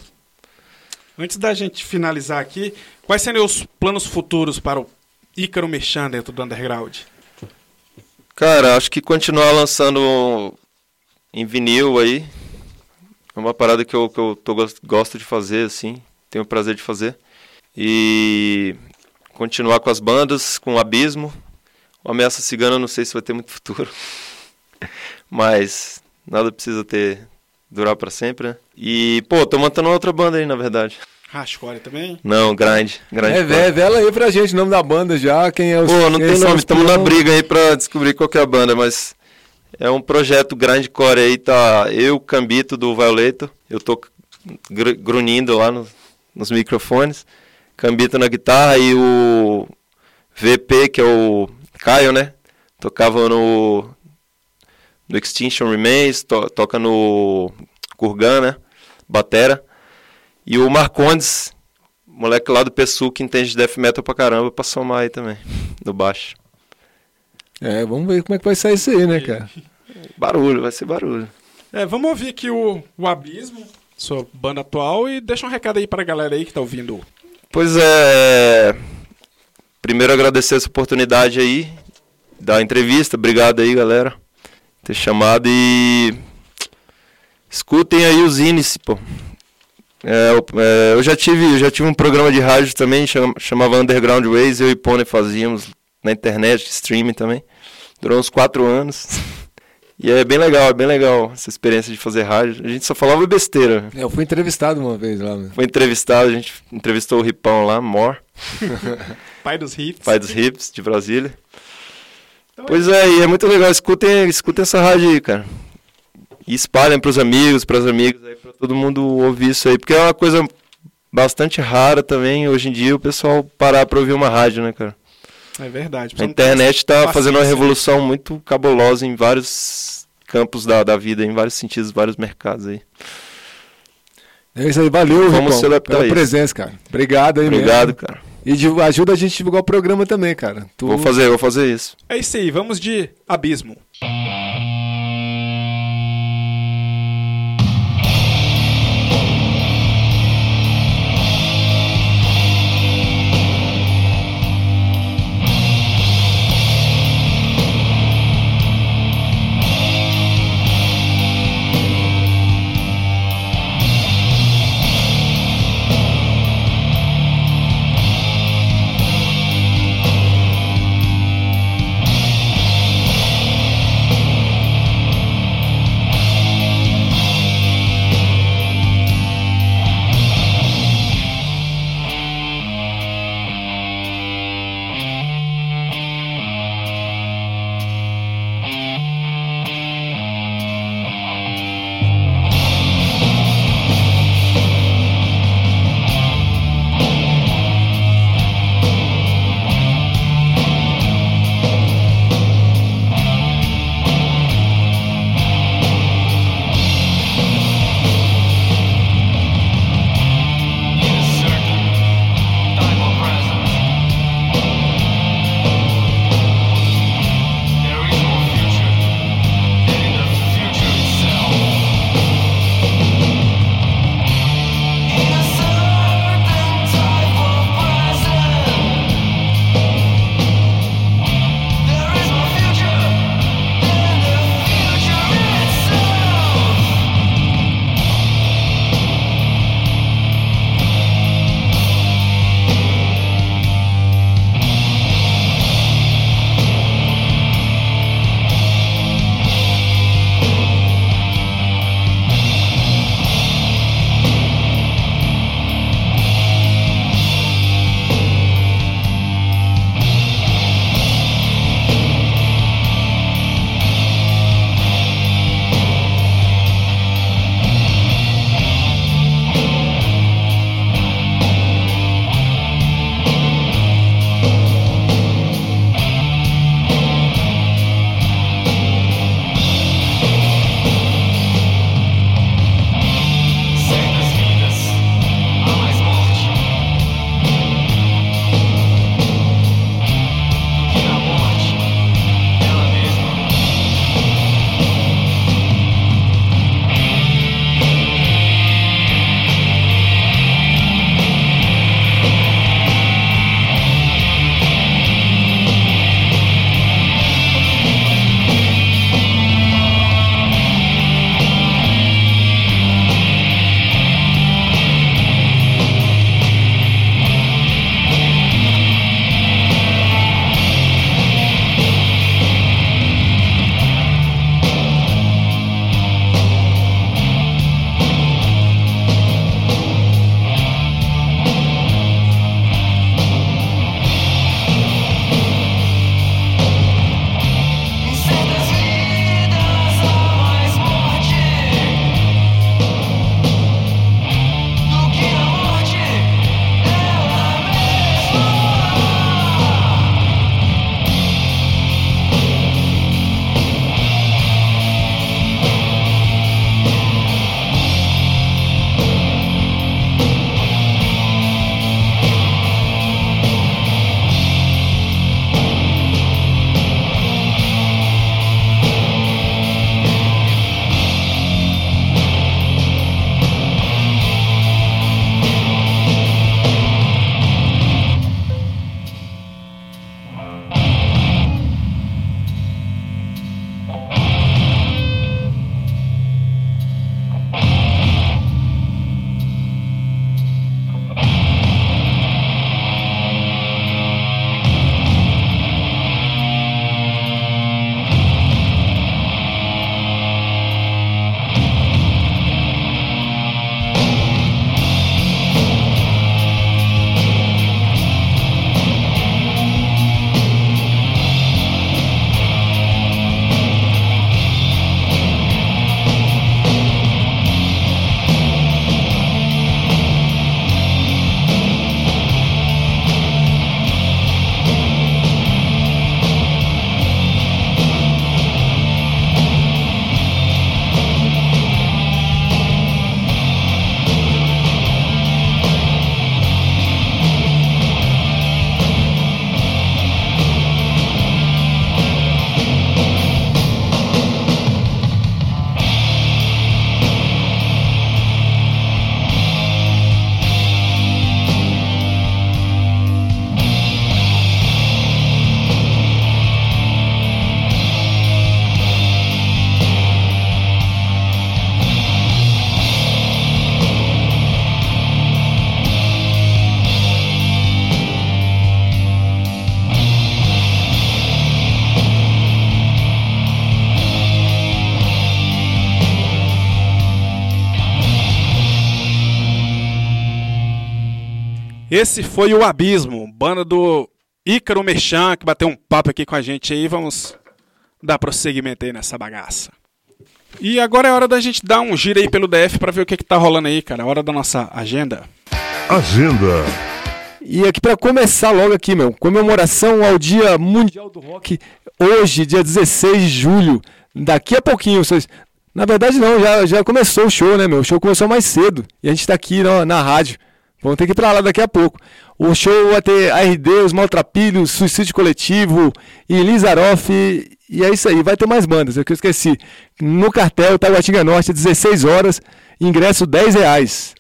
Antes da gente finalizar aqui, quais seriam os planos futuros para o Ícaro Merchan dentro do Underground? Cara, acho que continuar lançando em vinil aí é uma parada que eu, que eu tô, gos- gosto de fazer, assim, tenho o prazer de fazer. E continuar com as bandas, com o Abismo. O Ameaça Cigana não sei se vai ter muito futuro. Mas nada precisa ter durar pra sempre, né? E, pô, tô montando outra banda aí, na verdade. Hardcore também? Não, Grind. Grind É, vé- vela aí pra gente o nome da banda já, quem é os Pô, não tem são nome, os estamos na briga aí pra descobrir qual que é a banda, mas é um projeto grande core aí, tá eu, Cambito do Violator, eu tô gr- grunhindo lá no- nos microfones, Cambito na guitarra e o VP, que é o Caio, né, tocava no, no Extinction Remains, to- toca no Kurgan, né, batera, e o Marcondes, moleque lá do PSU que entende de death metal pra caramba pra somar aí também, no baixo. É, vamos ver como é que vai sair isso aí, né, cara? Barulho, vai ser barulho. É, vamos ouvir aqui o, o Abismo, sua banda atual, e deixa um recado aí pra galera aí que tá ouvindo. Pois é. Primeiro agradecer essa oportunidade aí da entrevista. Obrigado aí, galera, ter chamado e escutem aí os índices, pô. É, eu, é, eu já tive, eu já tive um programa de rádio também, chama- chamava Underground Ways, eu e Pony fazíamos na internet, streaming também. Durou uns quatro anos. E é bem legal, é bem legal essa experiência de fazer rádio. A gente só falava besteira. É, Eu fui entrevistado uma vez lá. né? Foi entrevistado, a gente entrevistou o Ripão lá, Mor, Pai dos hits. pai dos hips de Brasília. Pois é, e é muito legal, escutem, escutem essa rádio aí, cara. E espalhem pros amigos, pras amigas aí, pra todo mundo ouvir isso aí, porque é uma coisa bastante rara também, hoje em dia, o pessoal parar pra ouvir uma rádio, né, cara? É verdade. A internet tá paciência, fazendo uma né? revolução muito cabulosa em vários campos da, da vida, em vários sentidos, vários mercados aí. É isso aí, valeu, Vamos adaptar pela isso. presença, cara. Obrigado aí Obrigado, mesmo. cara. E ajuda a gente a divulgar o programa também, cara. Tu- Vou fazer, vou fazer isso. É isso aí, vamos de Abismo. Esse foi o Abismo, banda do Ícaro Merchan, que bateu um papo aqui com a gente aí. Vamos dar prosseguimento aí nessa bagaça. E agora é hora da gente dar um giro aí pelo DF pra ver o que, que tá rolando aí, cara. Hora da nossa agenda. Agenda. E aqui para começar logo aqui, meu, comemoração ao Dia Mundial do Rock, hoje, dia 16 de julho. Daqui a pouquinho, vocês. Na verdade não, já, já começou o show, né, meu? O show começou mais cedo. E a gente tá aqui na, na rádio. Vamos ter que ir pra lá daqui a pouco. O show vai ter ARD, os Maltrapilhos, Suicídio Coletivo, e Lizaroff. E, e é isso aí, vai ter mais bandas, é que eu esqueci. No cartel, Taguatinga Norte, 16 horas, ingresso 10 reais.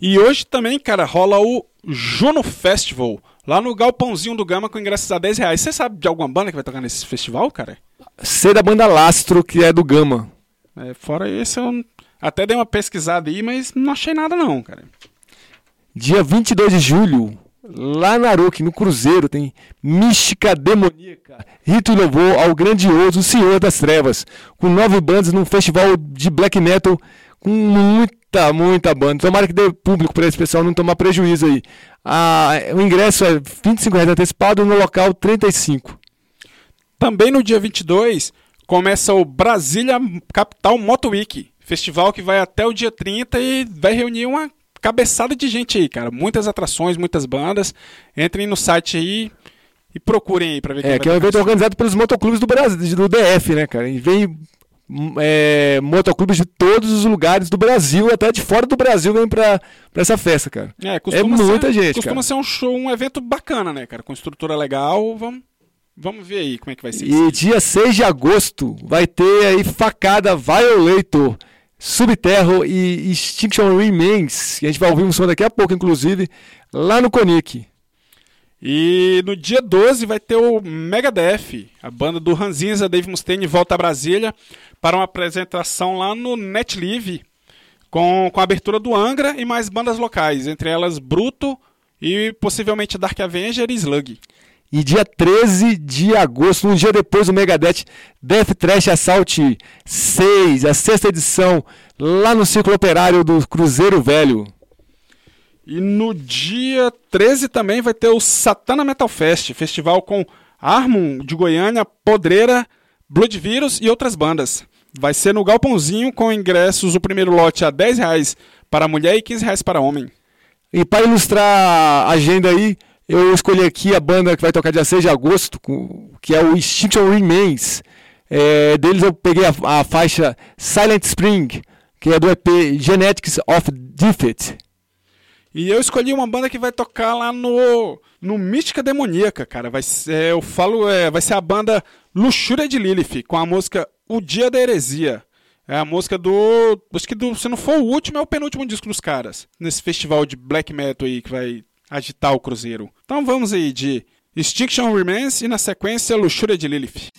E hoje também, cara, rola o Juno Festival, lá no Galpãozinho do Gama com ingressos a 10 reais. Você sabe de alguma banda que vai tocar nesse festival, cara? C da banda Lastro, que é do Gama. É, fora esse, eu até dei uma pesquisada aí, mas não achei nada não, cara. Dia 22 de julho, lá na Aroque, no Cruzeiro, tem Mística Demoníaca, rito e louvor ao grandioso Senhor das Trevas, com nove bandas num festival de black metal com muita, muita banda. Tomara que dê público para esse pessoal não tomar prejuízo aí. Ah, o ingresso é 25 reais antecipado, no local 35. Também no dia 22 começa o Brasília Capital Moto Week, festival que vai até o dia 30 e vai reunir uma cabeçada de gente aí, cara. Muitas atrações, muitas bandas. Entrem no site aí e procurem aí pra ver quem É, que é um evento organizado pelos motoclubes do Brasil, do DF, né, cara? E vem hum, é, motoclubes de todos os lugares do Brasil, até de fora do Brasil, vem pra, pra essa festa, cara. É, É muita ser, gente, Costuma cara. ser um show, um evento bacana, né, cara? Com estrutura legal. Vamos, vamos ver aí como é que vai ser. E dia 6 de agosto vai ter aí facada Violator, Subterro e Extinction Remains. que a gente vai ouvir um som daqui a pouco, inclusive, lá no Conic. E no dia 12 vai ter o Megadeth, a banda do Ranzinza, Dave Mustaine, volta a Brasília para uma apresentação lá no NetLive, com, com a abertura do Angra e mais bandas locais, entre elas Bruto e possivelmente Dark Avenger e Slug. E dia 13 de agosto, um dia depois do Megadeth, Death Trash Assault 6, a sexta edição, lá no Círculo Operário do Cruzeiro Velho. E no dia 13 também vai ter o Satana Metal Fest, festival com Armon de Goiânia, Podreira, Blood Virus e outras bandas. Vai ser no Galpãozinho com ingressos o primeiro lote a 10 reais para mulher e 15 reais para homem. E para ilustrar a agenda aí, eu escolhi aqui a banda que vai tocar dia 6 de agosto, que é o Extinction Remains. É, deles eu peguei a, a faixa Silent Spring, que é do EP Genetics of Defeat. E eu escolhi uma banda que vai tocar lá no, no Mística Demoníaca, cara. Vai ser, eu falo, é, vai ser a banda Luxúria de Lilith, com a música O Dia da Heresia. É a música do. Acho que do, se não for o último, é o penúltimo disco dos caras. Nesse festival de black metal aí que vai agitar o Cruzeiro. Então vamos aí de Extinction Remains e na sequência Luxúria de Lilith.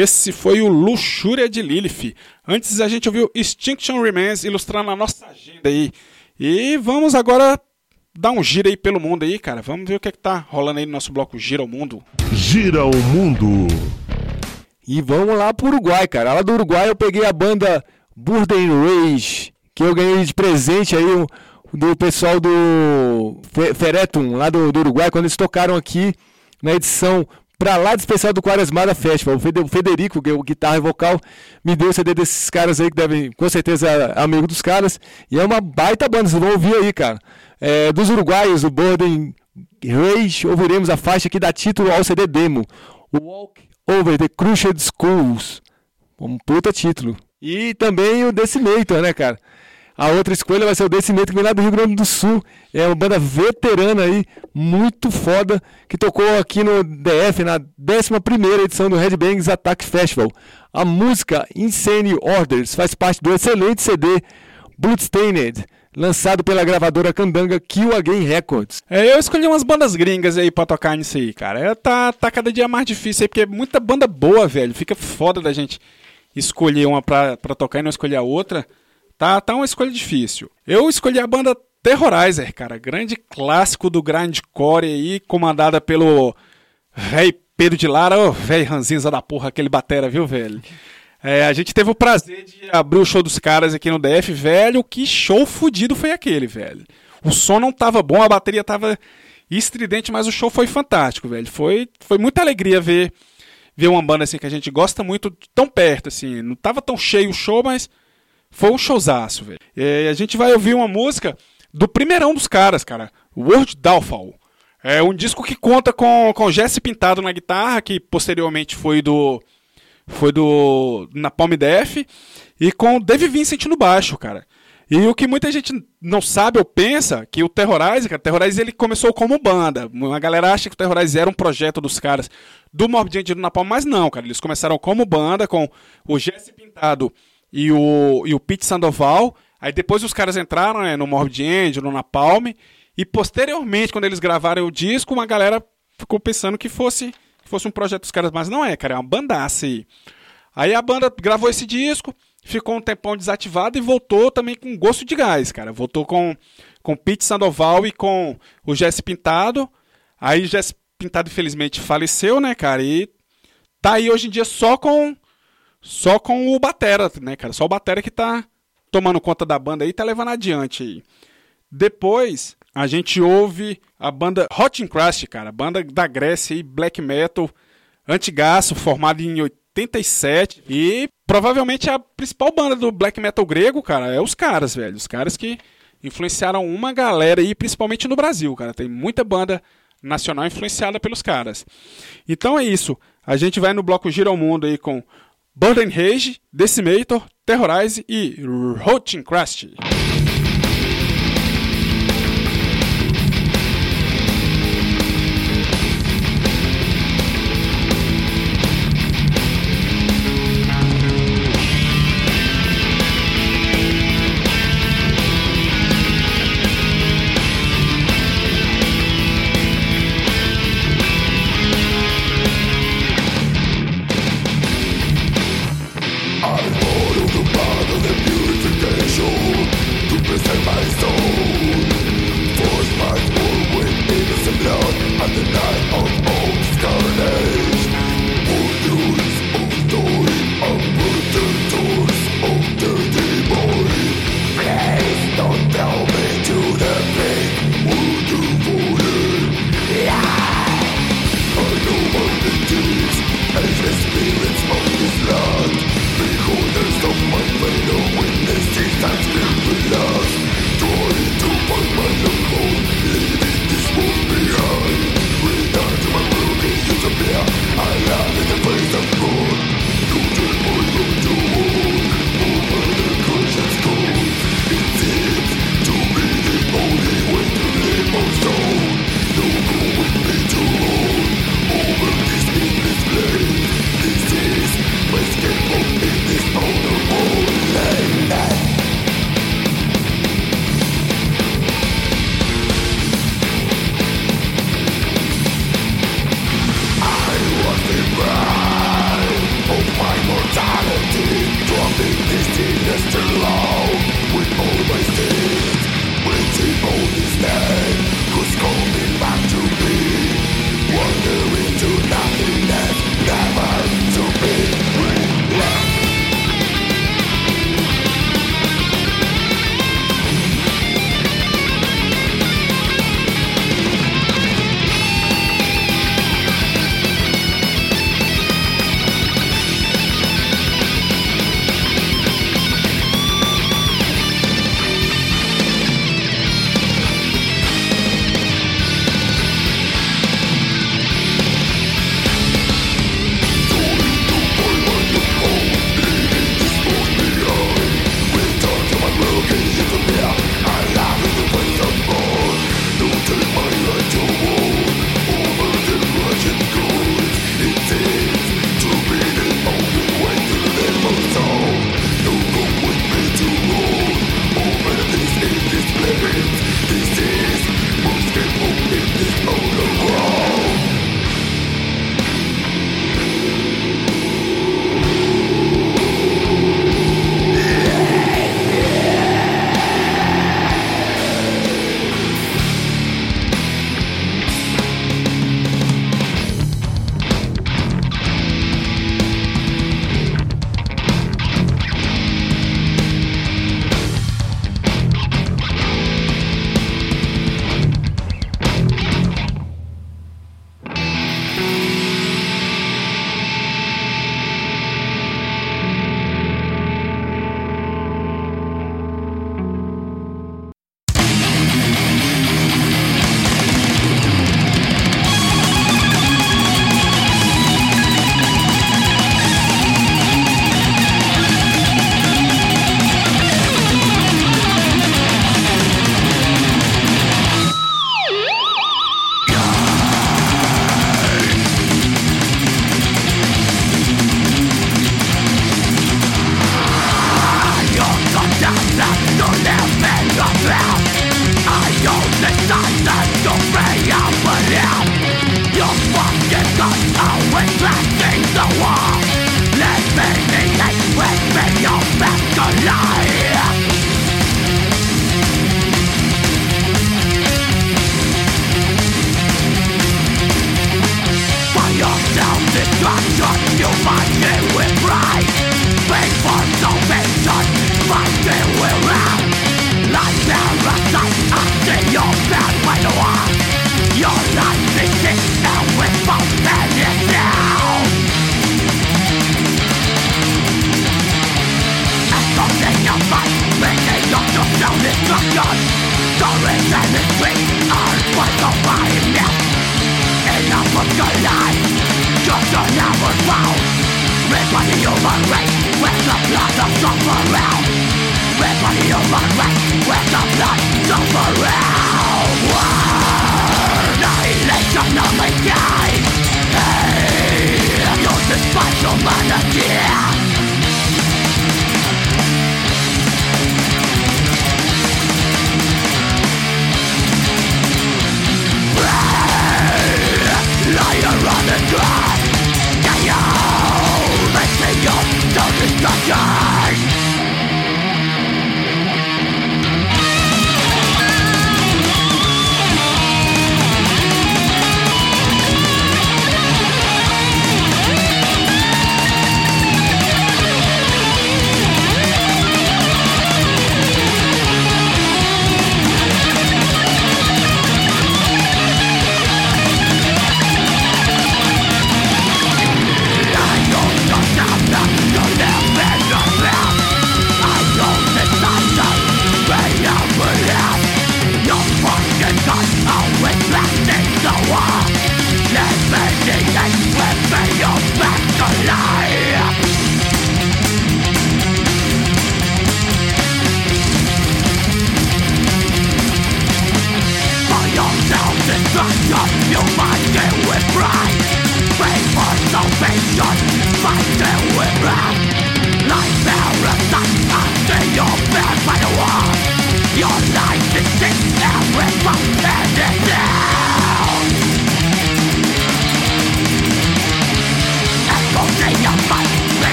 Esse foi o Luxúria de Lilith. Antes a gente ouviu Extinction Remains ilustrando a nossa agenda aí. E vamos agora dar um giro aí pelo mundo aí, cara. Vamos ver o que, é que tá rolando aí no nosso bloco Gira o Mundo. Gira o mundo. E vamos lá pro Uruguai, cara. Lá do Uruguai eu peguei a banda Burden Rage, que eu ganhei de presente aí o- do pessoal do Fe- Feretum, lá do, do Uruguai, quando eles tocaram aqui na edição pra lá do especial do Quaresmada Festival. O Fede- o Federico, que é o guitarra e vocal, me deu o CD desses caras aí, que devem, com certeza, amigo dos caras. E é uma baita banda, vocês vão ouvir aí, cara. É, dos uruguaios, o Burden Rage, ouviremos a faixa que dá título ao CD demo. Walk Over the Crushed Schools. Um puta título. E também o Decimator, né, cara? A outra escolha vai ser o Decimator, que vem lá do Rio Grande do Sul. É uma banda veterana aí, muito foda, que tocou aqui no DF na 11ª edição do Red Bangs Attack Festival. A música Insane Orders faz parte do excelente CD Bloodstained, lançado pela gravadora Candanga Kill Again Records. É, eu escolhi umas bandas gringas aí pra tocar nisso aí, cara. É, tá, tá cada dia mais difícil aí, porque é muita banda boa, velho. Fica foda da gente escolher uma pra, pra tocar e não escolher a outra. Tá, tá uma escolha difícil. Eu escolhi a banda Terrorizer, cara. Grande clássico do grindcore aí, comandada pelo velho Pedro de Lara. Ô, velho ranzinza da porra, aquele batera, viu, velho? É, a gente teve o prazer de abrir o show dos caras aqui no DF, velho. Que show fudido foi aquele, velho. O som não tava bom, a bateria tava estridente, mas o show foi fantástico, velho. Foi, foi muita alegria ver, ver uma banda assim que a gente gosta muito tão perto, assim. Não tava tão cheio o show, mas foi um showzaço, velho. E a gente vai ouvir uma música do primeirão dos caras, cara. World Downfall. É um disco que conta com, com Jesse Pintado na guitarra, que posteriormente foi do. Foi do. Na Palm Def. E com Dave Vincent no baixo, cara. E o que muita gente não sabe ou pensa, que o Terrorize, cara, o Terrorize ele começou como banda. A galera acha que o Terrorize era um projeto dos caras do Morbid Angel do Napalm, mas não, cara. Eles começaram como banda, com o Jesse Pintado e o, e o Pete Sandoval. Aí depois os caras entraram né, no Morbid Angel, no Napalm. E posteriormente, quando eles gravaram o disco, uma galera ficou pensando que fosse, que fosse um projeto dos caras, mas não é, cara, é uma bandaça aí. Aí a banda gravou esse disco, ficou um tempão desativado e voltou também com gosto de gás, cara. Voltou com, com Pete Sandoval e com o Jesse Pintado. Aí Jesse Pintado, infelizmente, faleceu, né, cara? E tá aí hoje em dia só com só com o Batera, né, cara? Só o Batera que tá tomando conta da banda aí, tá levando adiante aí. Depois, a gente ouve a banda Hot Crust, cara, banda da Grécia aí, black metal, antigaço, formada em 87 e provavelmente a principal banda do black metal grego, cara, é os caras, velho, os caras que influenciaram uma galera aí, principalmente no Brasil, cara, tem muita banda nacional influenciada pelos caras. Então é isso, a gente vai no bloco Gira ao Mundo aí com Burden Rage, Decimator, Terrorize e Rotin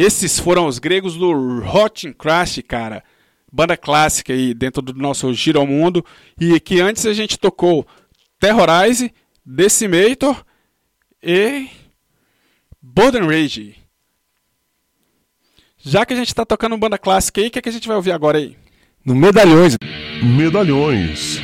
Esses foram os gregos do Rotten Crash, cara. Banda clássica aí dentro do nosso Giro ao Mundo. E que antes a gente tocou Terrorize, Decimator e Golden Rage. Já que a gente tá tocando banda clássica aí, o que, que a gente vai ouvir agora aí? No Medalhões, Medalhões.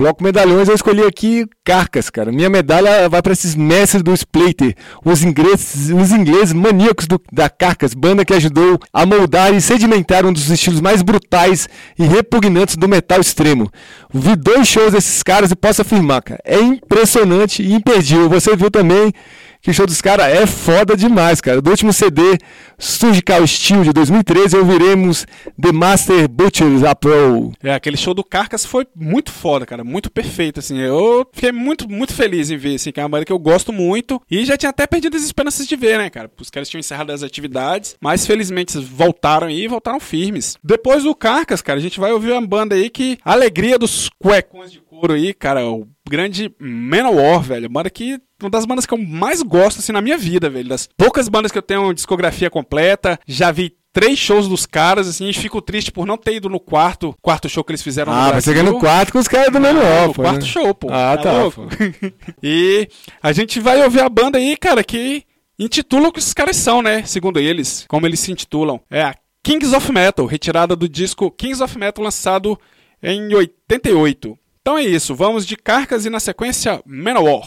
Bloco Medalhões, eu escolhi aqui Carcas, cara. Minha medalha vai para esses mestres do Splater, os ingleses, os ingleses maníacos do- da Carcas, banda que ajudou a moldar e sedimentar um dos estilos mais brutais e repugnantes do metal extremo. Vi dois shows desses caras e posso afirmar, cara, é impressionante e imperdível. Você viu também que o show dos caras é foda demais, cara. Do último CD, Surgical Steel de 2013, ouviremos The Master Butchers a Pro. É, aquele show do Carcas foi muito foda, cara. Muito perfeito, assim. Eu fiquei muito, muito feliz em ver, assim, que é uma banda que eu gosto muito. E já tinha até perdido as esperanças de ver, né, cara? Os caras tinham encerrado as atividades, mas felizmente voltaram aí e voltaram firmes. Depois do Carcas, cara, a gente vai ouvir uma banda aí que alegria dos cuecões de couro aí, cara, o grande Manowar, velho. Banda que uma das bandas que eu mais gosto, assim, na minha vida, velho. Das poucas bandas que eu tenho discografia completa. Já vi três shows dos caras, assim, e fico triste por não ter ido no quarto, quarto show que eles fizeram no Ah, Brasil. você quer no quarto com os caras do Ah, Manuel, no pô. quarto né? show, pô. Ah, tá. louco? e a gente vai ouvir a banda aí, cara, que intitula o que esses caras são, né? Segundo eles, como eles se intitulam. É a Kings of Metal, retirada do disco Kings of Metal, lançado em 88. Então é isso, vamos de Carcas e na sequência Manowar.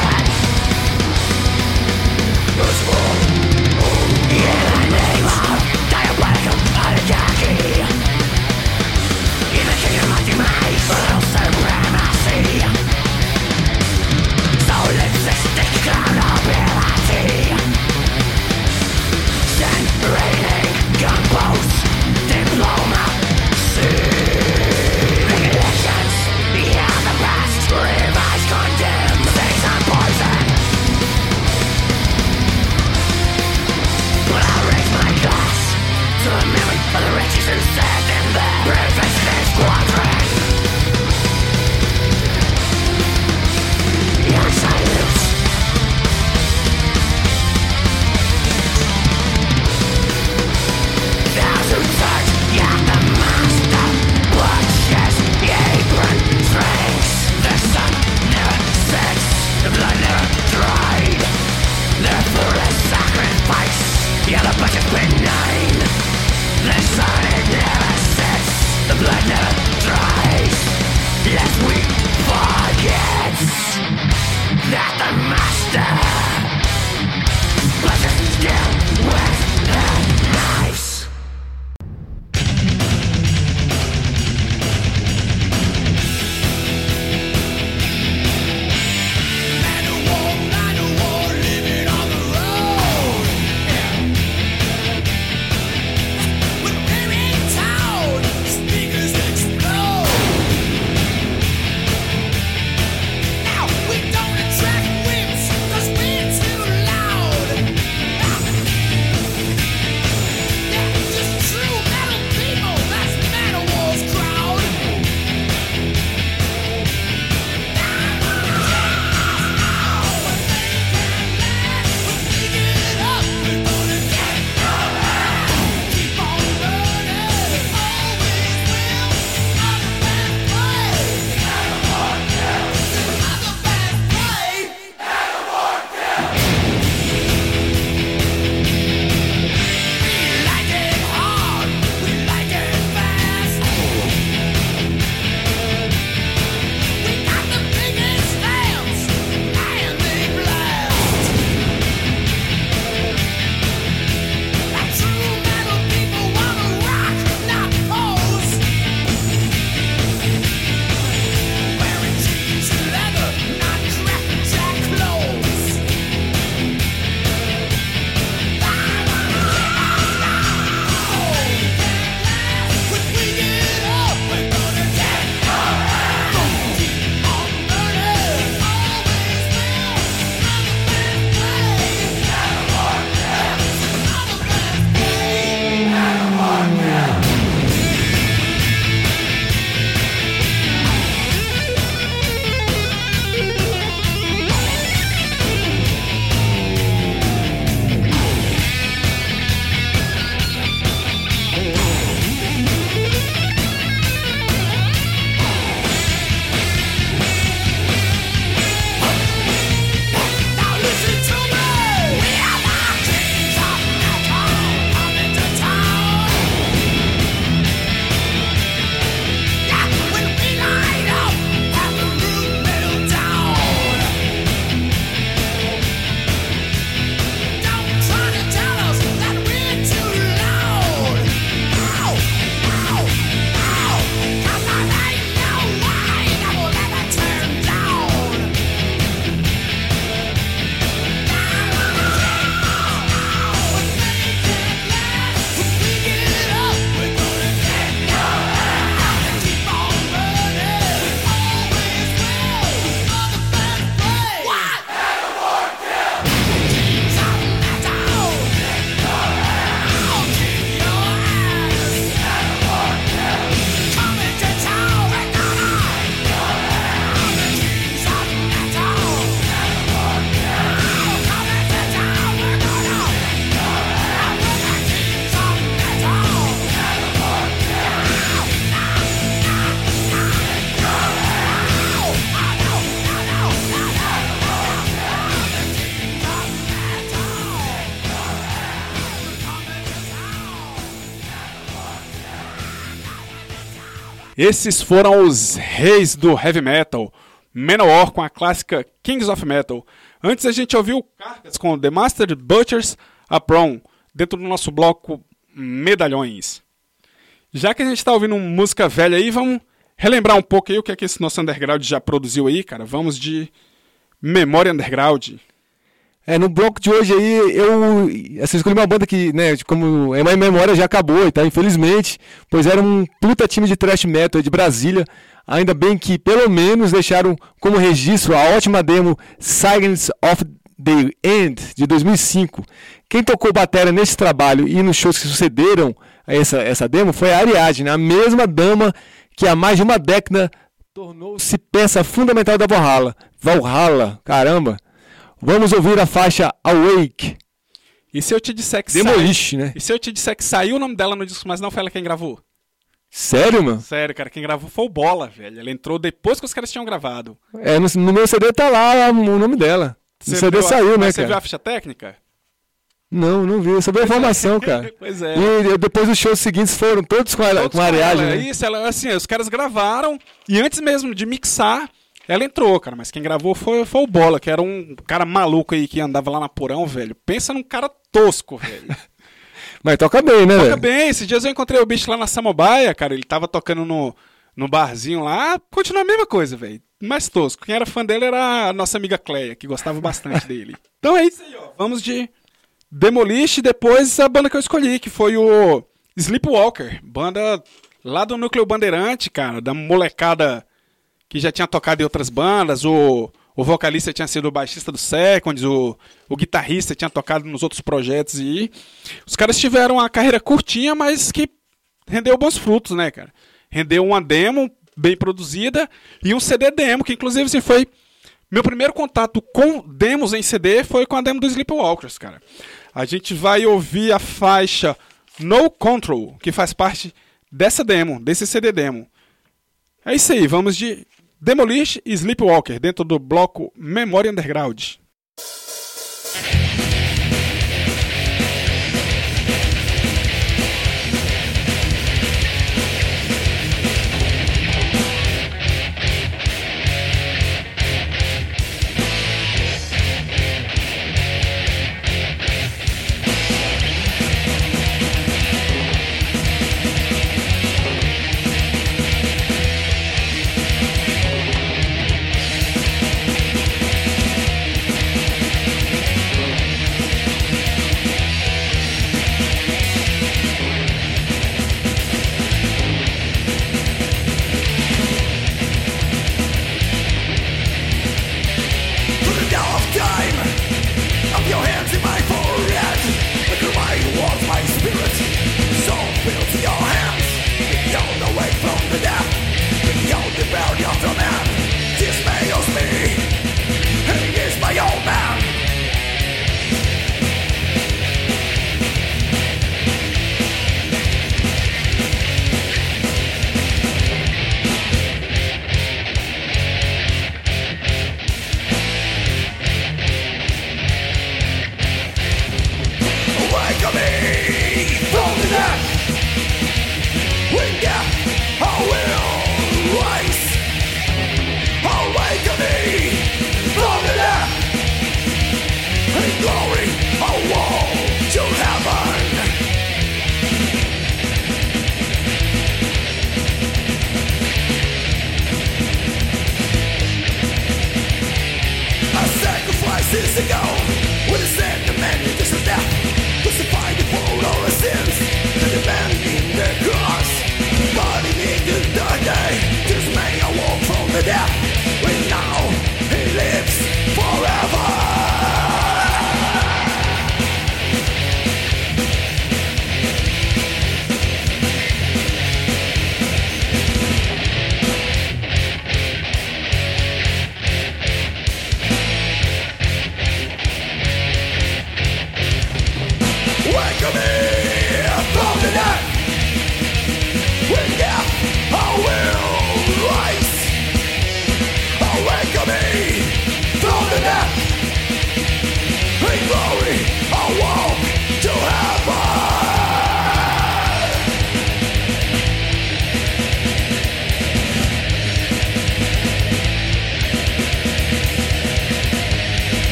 Esses foram os reis do heavy metal. Manowar com a clássica Kings of Metal. Antes a gente ouviu Carcass com The Master Butchers Apron, dentro do nosso bloco Medalhões. Já que a gente está ouvindo música velha aí, vamos relembrar um pouco aí o que é que esse nosso underground já produziu aí, cara. Vamos de Memória Underground. É, no bloco de hoje aí, eu assim, escolhi uma banda que, né, como é uma memória já acabou tá, infelizmente, pois era um puta time de thrash metal de Brasília, ainda bem que pelo menos deixaram como registro a ótima demo Silence of the End, de 2005. Quem tocou bateria nesse trabalho e nos shows que sucederam a essa, essa demo foi a Ariadne, a mesma dama que há mais de uma década tornou-se peça fundamental da Valhalla. Valhalla, caramba! Vamos ouvir a faixa Awake. E se eu te disser que Demolish, né? E se eu te disser que saiu o nome dela no disco, mas não foi ela quem gravou? Sério, mano? Sério, cara, quem gravou foi o Bola, velho. Ela entrou depois que os caras tinham gravado. É, no, no meu CD tá lá o nome dela. Você o CD viu saiu, né, mas Você viu cara? a ficha técnica? Não, não vi. Eu vi a informação, cara. Pois é. E depois os shows seguintes foram todos com a, Todos com a Ariadne, ela. né? Isso, ela, assim, os caras gravaram e antes mesmo de mixar, Ela entrou, cara, mas quem gravou foi, foi o Bola, que era um cara maluco aí que andava lá na porão, velho. Pensa num cara tosco, velho. Mas toca bem, né, Toca velho? bem, esses dias eu encontrei o bicho lá na Samambaia, cara. Ele tava tocando no, no barzinho lá. Continua a mesma coisa, velho. Mais tosco. Quem era fã dele era a nossa amiga Cleia, que gostava bastante dele. Então é isso aí, ó. Vamos de Demolish e depois a banda que eu escolhi, que foi o Sleepwalker. Banda lá do Núcleo Bandeirante, cara. Da molecada que já tinha tocado em outras bandas. O, o vocalista tinha sido o baixista do Seconds, o, o guitarrista tinha tocado nos outros projetos e os caras tiveram uma carreira curtinha, mas que rendeu bons frutos, né, cara? Rendeu uma demo bem produzida e um CD demo, que inclusive assim, foi meu primeiro contato com demos em CD foi com a demo do Sleepwalkers, cara. A gente vai ouvir a faixa No Control, que faz parte dessa demo, desse CD demo. É isso aí, vamos de Demolish Sleepwalker dentro do bloco Memória Underground.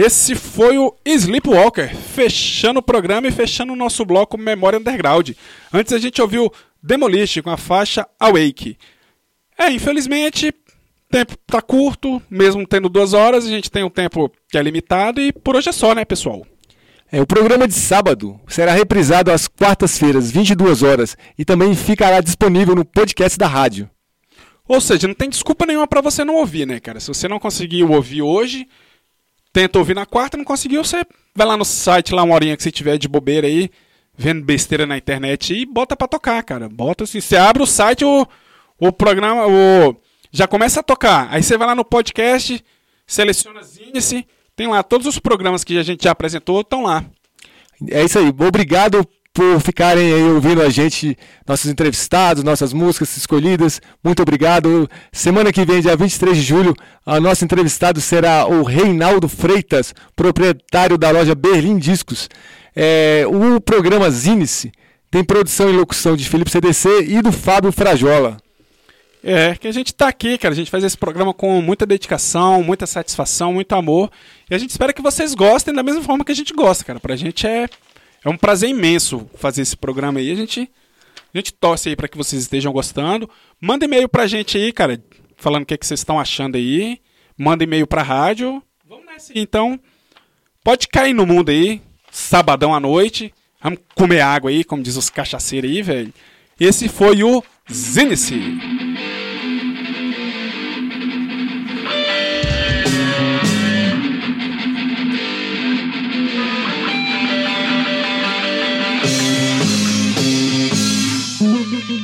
Esse foi o Sleepwalker, fechando o programa e fechando o nosso bloco Memória Underground. Antes a gente ouviu Demolish com a faixa Awake. É, infelizmente, o tempo tá curto, mesmo tendo duas horas, a gente tem um tempo que é limitado e por hoje é só, né, pessoal? É, o programa de sábado será reprisado às quartas-feiras, 22 horas, e também ficará disponível no podcast da rádio. Ou seja, não tem desculpa nenhuma pra você não ouvir, né, cara? Se você não conseguiu ouvir hoje, tenta ouvir na quarta, não conseguiu, você vai lá no site, lá uma horinha que você tiver de bobeira aí, vendo besteira na internet e bota pra tocar, cara. Bota assim, você abre o site, o, o programa, o, já começa a tocar. Aí você vai lá no podcast, seleciona Zinice, tem lá todos os programas que a gente já apresentou, estão lá. É isso aí. Obrigado por ficarem aí ouvindo a gente, nossos entrevistados, nossas músicas escolhidas. Muito obrigado. Semana que vem, dia 23 de julho, a nosso entrevistado será o Reinaldo Freitas, proprietário da loja Berlim Discos. É, o programa Zinice tem produção e locução de Felipe CDC e do Fábio Frajola. É, que a gente tá aqui, cara. A gente faz esse programa com muita dedicação, muita satisfação, muito amor. E a gente espera que vocês gostem da mesma forma que a gente gosta, cara. Pra gente é, é um prazer imenso fazer esse programa aí. A gente, a gente torce aí pra que vocês estejam gostando. Manda e-mail pra gente aí, cara, falando o que, é que vocês estão achando aí. Manda e-mail pra rádio. Vamos nessa então. Pode cair no mundo aí, sabadão à noite. Vamos comer água aí, como diz os cachaceiros aí, velho. Esse foi o Zinice.